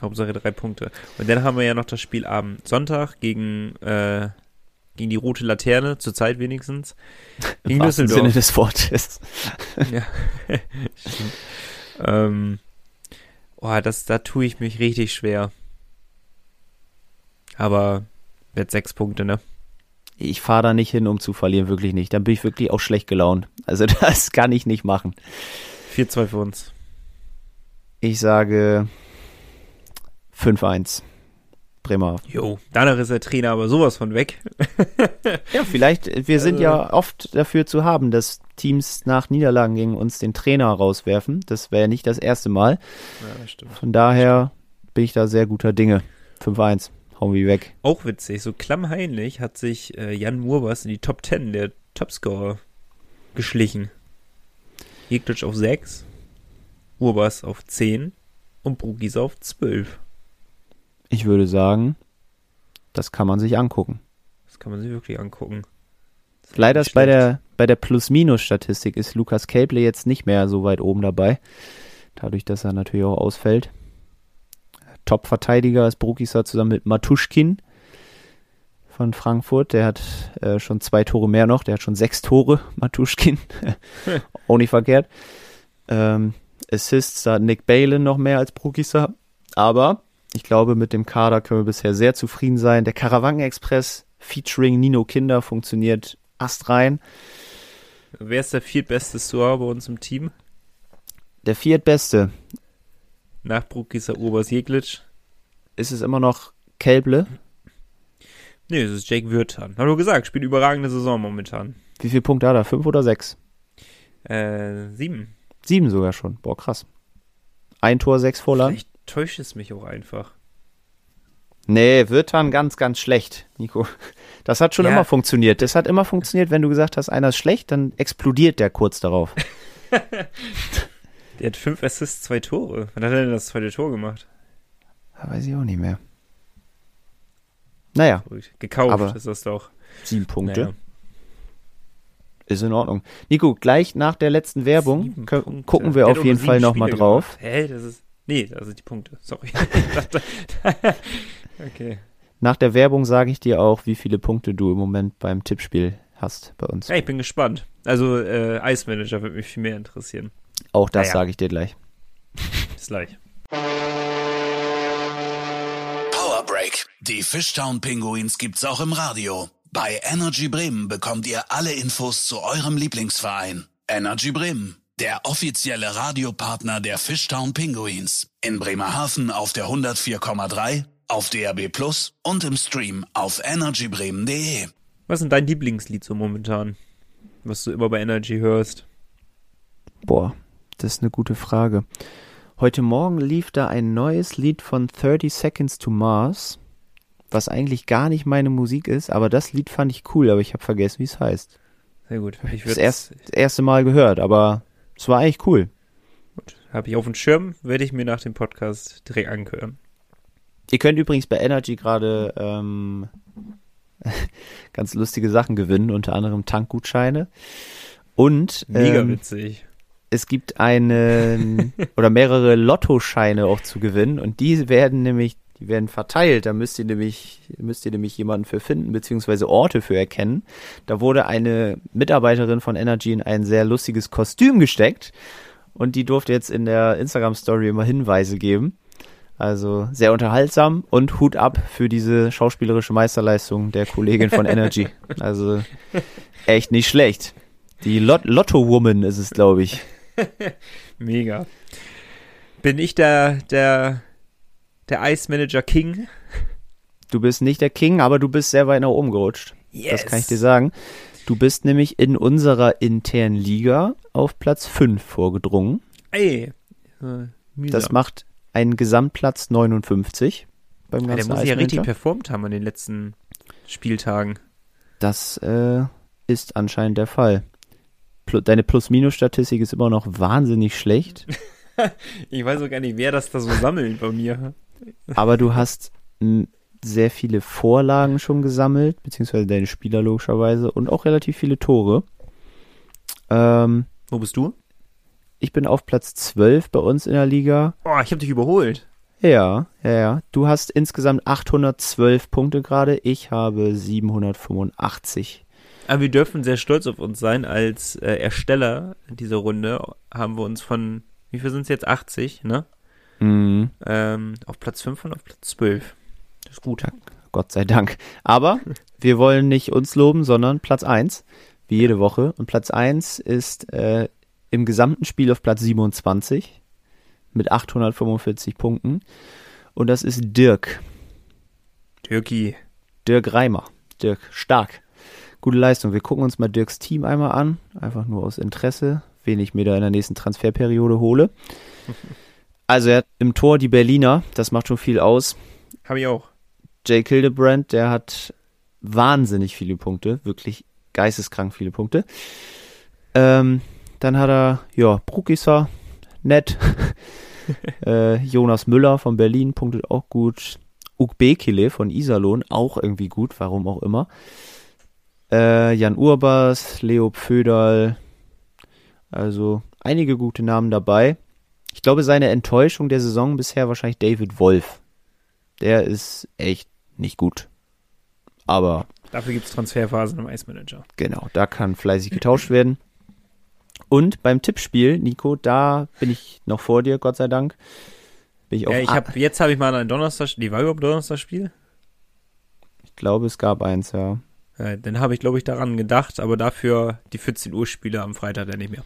Hauptsache drei Punkte. Und dann haben wir ja noch das Spiel am Sonntag gegen, äh, gegen die rote Laterne, zurzeit wenigstens. Gegen Im wahrsten Sinne Düsseldorf. des Wortes. Ja. Ähm, oh, das, da tue ich mich richtig schwer. Aber wird sechs Punkte, ne? ich fahre da nicht hin, um zu verlieren, wirklich nicht. Dann bin ich wirklich auch schlecht gelaunt. Also das kann ich nicht machen. 4-2 für uns. Ich sage 5-1. Bremerhaven. Jo, danach ist der Trainer aber sowas von weg. Ja, vielleicht, wir sind ja oft dafür zu haben, dass Teams nach Niederlagen gegen uns den Trainer rauswerfen. Das wäre nicht das erste Mal. Ja, das stimmt. Von daher bin ich da sehr guter Dinge. 5-1. Wir weg. Auch witzig, so klammheimlich hat sich äh, Jan Murbas in die Top 10 der Topscorer geschlichen. Jeglic auf 6, Urbas auf 10 und Brugis auf 12. Ich würde sagen, das kann man sich angucken. Das kann man sich wirklich angucken. Das Leider ist bei der, bei der Plus-Minus-Statistik ist Lukas Käble jetzt nicht mehr so weit oben dabei. Dadurch, dass er natürlich auch ausfällt. Top-Verteidiger ist Brukisa zusammen mit Matuschkin von Frankfurt. Der hat äh, schon zwei Tore mehr noch. Der hat schon sechs Tore, Matuschkin. auch nicht verkehrt. Ähm, Assists, da hat Nick Balin noch mehr als Brukisa. Aber ich glaube, mit dem Kader können wir bisher sehr zufrieden sein. Der Karawanken Express featuring Nino Kinder funktioniert astrein. Wer ist der viertbeste Scorer bei uns im Team? Der viertbeste Nach Brugisa Urbas Jeglic? ist es immer noch Kelble. Nee, das ist Jake Würthan. Hab nur gesagt, spielt überragende Saison momentan. Wie viele Punkte hat er? Fünf oder sechs? Äh, sieben. Sieben sogar schon. Boah, krass. Ein Tor, sechs Vorlagen. Vielleicht täuscht es mich auch einfach. Nee, Wirtan ganz, ganz schlecht, Nico. Das hat schon Ja. immer funktioniert. Das hat immer funktioniert, wenn du gesagt hast, einer ist schlecht, dann explodiert der kurz darauf. Der hat fünf Assists, zwei Tore. Wann hat er denn das zweite Tor gemacht? Da weiß ich auch nicht mehr. Naja. Gekauft Aber- ist das doch. sieben Punkte. Naja. Ist in Ordnung. Nico, gleich nach der letzten Werbung Sieben kö- Punkte. gucken wir auf jeden Fall nochmal drauf. Hä, das ist. Nee, das sind die Punkte. Sorry. Okay. Nach der Werbung sage ich dir auch, wie viele Punkte du im Moment beim Tippspiel hast bei uns. Ja, ich bin gespannt. Also, äh, Ice Manager würde mich viel mehr interessieren. Auch das Naja. sage ich dir gleich. Bis gleich. Power Break. Die Fishtown Pinguins gibt's auch im Radio. Bei Energy Bremen bekommt ihr alle Infos zu eurem Lieblingsverein. Energy Bremen, der offizielle Radiopartner der Fishtown Pinguins. In Bremerhaven auf der 104,3, auf DRB Plus und im Stream auf energybremen.de. Was ist denn dein Lieblingslied so momentan? Was du immer bei Energy hörst? Boah, das ist eine gute Frage. Heute Morgen lief da ein neues Lied von 30 Seconds to Mars, was eigentlich gar nicht meine Musik ist, aber das Lied fand ich cool, aber ich habe vergessen, wie es heißt. Sehr gut. Ich Das, erst, das erste Mal gehört, aber es war eigentlich cool. Habe ich auf dem Schirm, werde ich mir nach dem Podcast direkt anhören. Ihr könnt übrigens bei Energy gerade ähm, ganz lustige Sachen gewinnen, unter anderem Tankgutscheine. Und Mega ähm, witzig. Es gibt einen oder mehrere Lottoscheine auch zu gewinnen und die werden nämlich, die werden verteilt. Da müsst ihr nämlich, müsst ihr nämlich jemanden für finden, beziehungsweise Orte für erkennen. Da wurde eine Mitarbeiterin von Energy in ein sehr lustiges Kostüm gesteckt und die durfte jetzt in der Instagram-Story immer Hinweise geben. Also sehr unterhaltsam und Hut ab für diese schauspielerische Meisterleistung der Kollegin von Energy. Also echt nicht schlecht. Die Lot Lotto Woman ist es, glaube ich. Mega. Bin ich der, der, der Ice Manager King? Du bist nicht der King, aber du bist sehr weit nach oben gerutscht. Das kann ich dir sagen. Du bist nämlich in unserer internen Liga auf Platz 5 vorgedrungen. Ey. Äh. Das macht einen Gesamtplatz 59 beim ja, der ganzen muss ja richtig Eismanager. performt haben an den letzten Spieltagen. Das äh, ist anscheinend der Fall. Deine Plus-Minus-Statistik ist immer noch wahnsinnig schlecht, Ich weiß auch gar nicht, wer das da so sammelt bei mir. aber du hast sehr viele Vorlagen schon gesammelt, beziehungsweise deine Spieler logischerweise und auch relativ viele Tore. Ähm, Wo bist du? Ich bin auf Platz 12 bei uns in der Liga. Oh, ich habe dich überholt. Ja, ja, ja. Du hast insgesamt 812 Punkte gerade. Ich habe 785. Aber wir dürfen sehr stolz auf uns sein. Als äh, Ersteller dieser Runde haben wir uns von, wie viel sind es jetzt? 80, ne? Mhm. Ähm, auf Platz 5 und auf Platz 12. Das ist gut. Gott sei Dank. Aber wir wollen nicht uns loben, sondern Platz 1, wie jede Woche. Und Platz 1 ist äh, im gesamten Spiel auf Platz 27 mit 845 Punkten. Und das ist Dirk. Türkei. Dirk Reimer. Dirk, stark. Gute Leistung. Wir gucken uns mal Dirks Team einmal an. Einfach nur aus Interesse, wen ich mir da in der nächsten Transferperiode hole. Also er hat im Tor die Berliner, das macht schon viel aus. Habe ich auch. Jake Hildebrand, der hat wahnsinnig viele Punkte, wirklich geisteskrank viele Punkte. Ähm, dann hat er, ja, Brukisa, nett. äh, Jonas Müller von Berlin punktet auch gut. Ukbekele von Iserlohn auch irgendwie gut, warum auch immer. Äh, Jan Urbas, Leo Pföderl, also einige gute Namen dabei. Ich glaube, seine Enttäuschung der Saison bisher wahrscheinlich David Wolf. Der ist echt nicht gut. Aber Dafür gibt es Transferphasen im Eismanager. genau, da kann fleißig getauscht werden. Und beim Tippspiel, Nico, da bin ich noch vor dir, Gott sei Dank. Bin ich auf Ja, ich hab, jetzt habe ich mal ein Donnerstag, die war überhaupt Donnerstagspiel? ich glaube, es gab eins, ja. Äh, dann habe ich, glaube ich, daran gedacht, aber dafür die 14 Uhr Spiele am Freitag dann nicht mehr.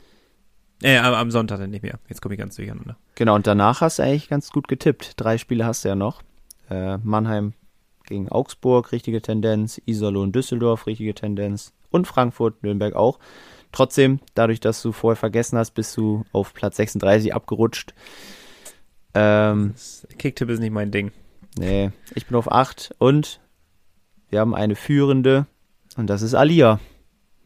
Äh, am, Sonntag dann nicht mehr. Jetzt komme ich ganz durcheinander. Genau, und danach hast du eigentlich ganz gut getippt. Drei Spiele hast du ja noch. Äh, Mannheim gegen Augsburg, richtige Tendenz. Iserlohn, Düsseldorf, richtige Tendenz. Und Frankfurt, Nürnberg auch. Trotzdem, dadurch, dass du vorher vergessen hast, bist du auf Platz 36 abgerutscht. Ähm, Kicktipp ist nicht mein Ding. nee, ich bin auf 8 und wir haben eine führende und das ist Alia.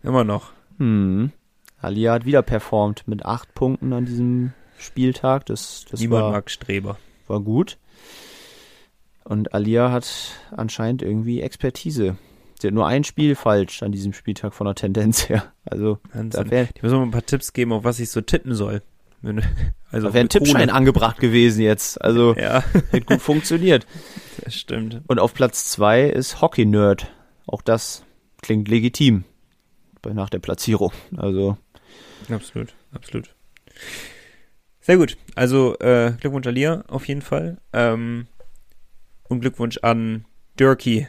Immer noch. Hm. Alia hat wieder performt mit 8 Punkten an diesem Spieltag. Das, das Niemand war, mag Streber. war gut. Und Alia hat anscheinend irgendwie Expertise. Sie hat nur ein Spiel falsch an diesem Spieltag von der Tendenz her. Also da wäre müssen mir mal ein paar Tipps geben, auf was ich so tippen soll. Also da wär ein Tippschein Kohle. angebracht gewesen jetzt. Also Ja, hätte gut funktioniert. das stimmt. Und auf Platz zwei ist Hockey Nerd. Auch das klingt legitim nach der Platzierung. Also Absolut, absolut. Sehr gut. Also äh, Glückwunsch an Lia auf jeden Fall. Ähm, und Glückwunsch an Dirky.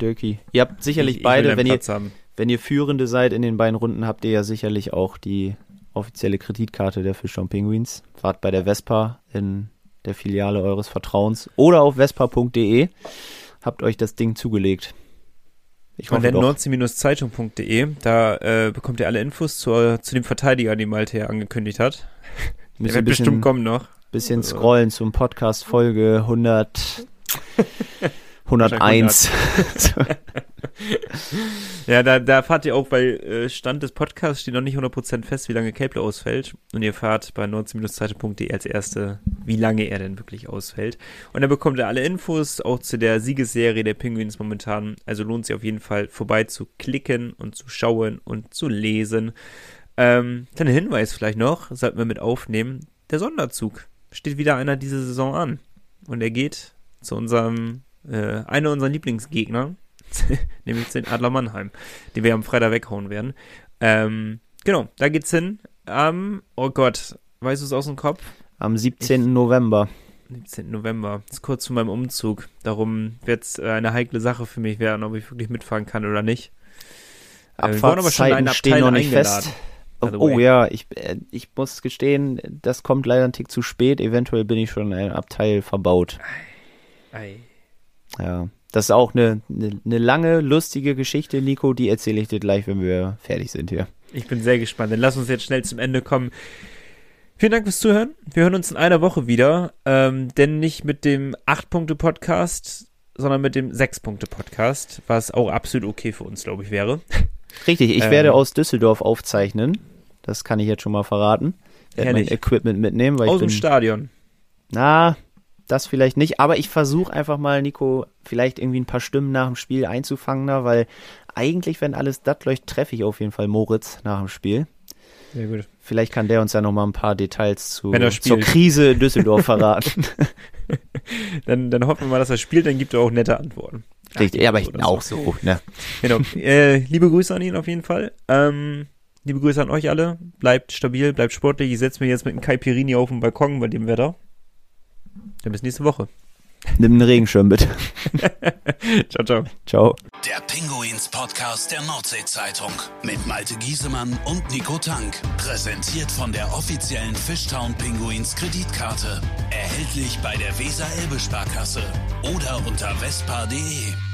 Dirky. Ihr habt sicherlich Ich- ich beide, deinen wenn ihr, haben. wenn ihr Führende seid in den beiden Runden, habt ihr ja sicherlich auch die offizielle Kreditkarte der Fischtown Penguins. Wart bei der Vespa in der Filiale eures Vertrauens oder auf vespa.de. Habt euch das Ding zugelegt. Ich doch. 19-zeitung.de, da äh, bekommt ihr alle Infos zur, zu dem Verteidiger, den Malte hier angekündigt hat. Der wird bisschen, bestimmt kommen noch. bisschen scrollen zum Podcast Folge 100, 101. Ja, da, da fahrt ihr auch, weil äh, Stand des Podcasts steht noch nicht 100% fest, wie lange Cable ausfällt. Und ihr fahrt bei 19-zeitung.de als erste, wie lange er denn wirklich ausfällt. Und dann bekommt ihr alle Infos, auch zu der Siegesserie der Penguins momentan. Also lohnt sich auf jeden Fall vorbei zu klicken und zu schauen und zu lesen. Ähm, kleiner Hinweis vielleicht noch, sollten wir mit aufnehmen. Der Sonderzug steht wieder einer diese Saison an. Und er geht zu unserem, äh, einer unserer Lieblingsgegner, nämlich den Adler Mannheim, den wir am Freitag weghauen werden. Ähm, genau, da geht's hin. Am, oh Gott, weißt du es aus dem Kopf? Am 17. November. 17. November. Das ist kurz zu meinem Umzug. Darum wird es eine heikle Sache für mich werden, ob ich wirklich mitfahren kann oder nicht. Äh, Abfahrtszeiten einen stehen Abteil noch nicht eingeladen. fest. by the Oh ja, ich, äh, ich muss gestehen, das kommt leider ein Tick zu spät. Eventuell bin ich schon in einem Abteil verbaut. Ei. Ja, das ist auch eine, eine, eine lange, lustige Geschichte, Nico. Die erzähle ich dir gleich, wenn wir fertig sind hier. Ich bin sehr gespannt. Dann lass uns jetzt schnell zum Ende kommen. Vielen Dank fürs Zuhören. Wir hören uns in einer Woche wieder, ähm, denn nicht mit dem 8-Punkte-Podcast, sondern mit dem 6-Punkte-Podcast, was auch absolut okay für uns, glaube ich, wäre. Richtig, ich Ähm. werde aus Düsseldorf aufzeichnen. Das kann ich jetzt schon mal verraten. Ich werde mein. Equipment mitnehmen, weil Aus ich dem bin, Stadion. Na, das vielleicht nicht, aber ich versuche einfach mal, Nico, vielleicht irgendwie ein paar Stimmen nach dem Spiel einzufangen, da, weil eigentlich, wenn alles glatt läuft, treffe ich auf jeden Fall Moritz nach dem Spiel. Sehr gut. Vielleicht kann der uns ja noch mal ein paar Details zu, zur. Krise in Düsseldorf verraten. Dann, dann hoffen wir mal, dass er spielt, dann gibt er auch nette Antworten. Richtig, ja, aber ich bin auch so, ne? Genau. äh, liebe Grüße an ihn auf jeden Fall. Ähm, liebe Grüße an euch alle. Bleibt stabil, bleibt sportlich. Ich setze mich jetzt mit einem Kai Pirini auf den Balkon bei dem Wetter. Dann bis nächste Woche. Nimm einen Regenschirm bitte. ciao, ciao. Ciao. Der Pinguins Podcast der Nordsee-Zeitung mit Malte Giesemann und Nico Tank. Präsentiert von der offiziellen Fishtown Pinguins Kreditkarte. Erhältlich bei der Weser-Elbe-Sparkasse oder unter vespa.de.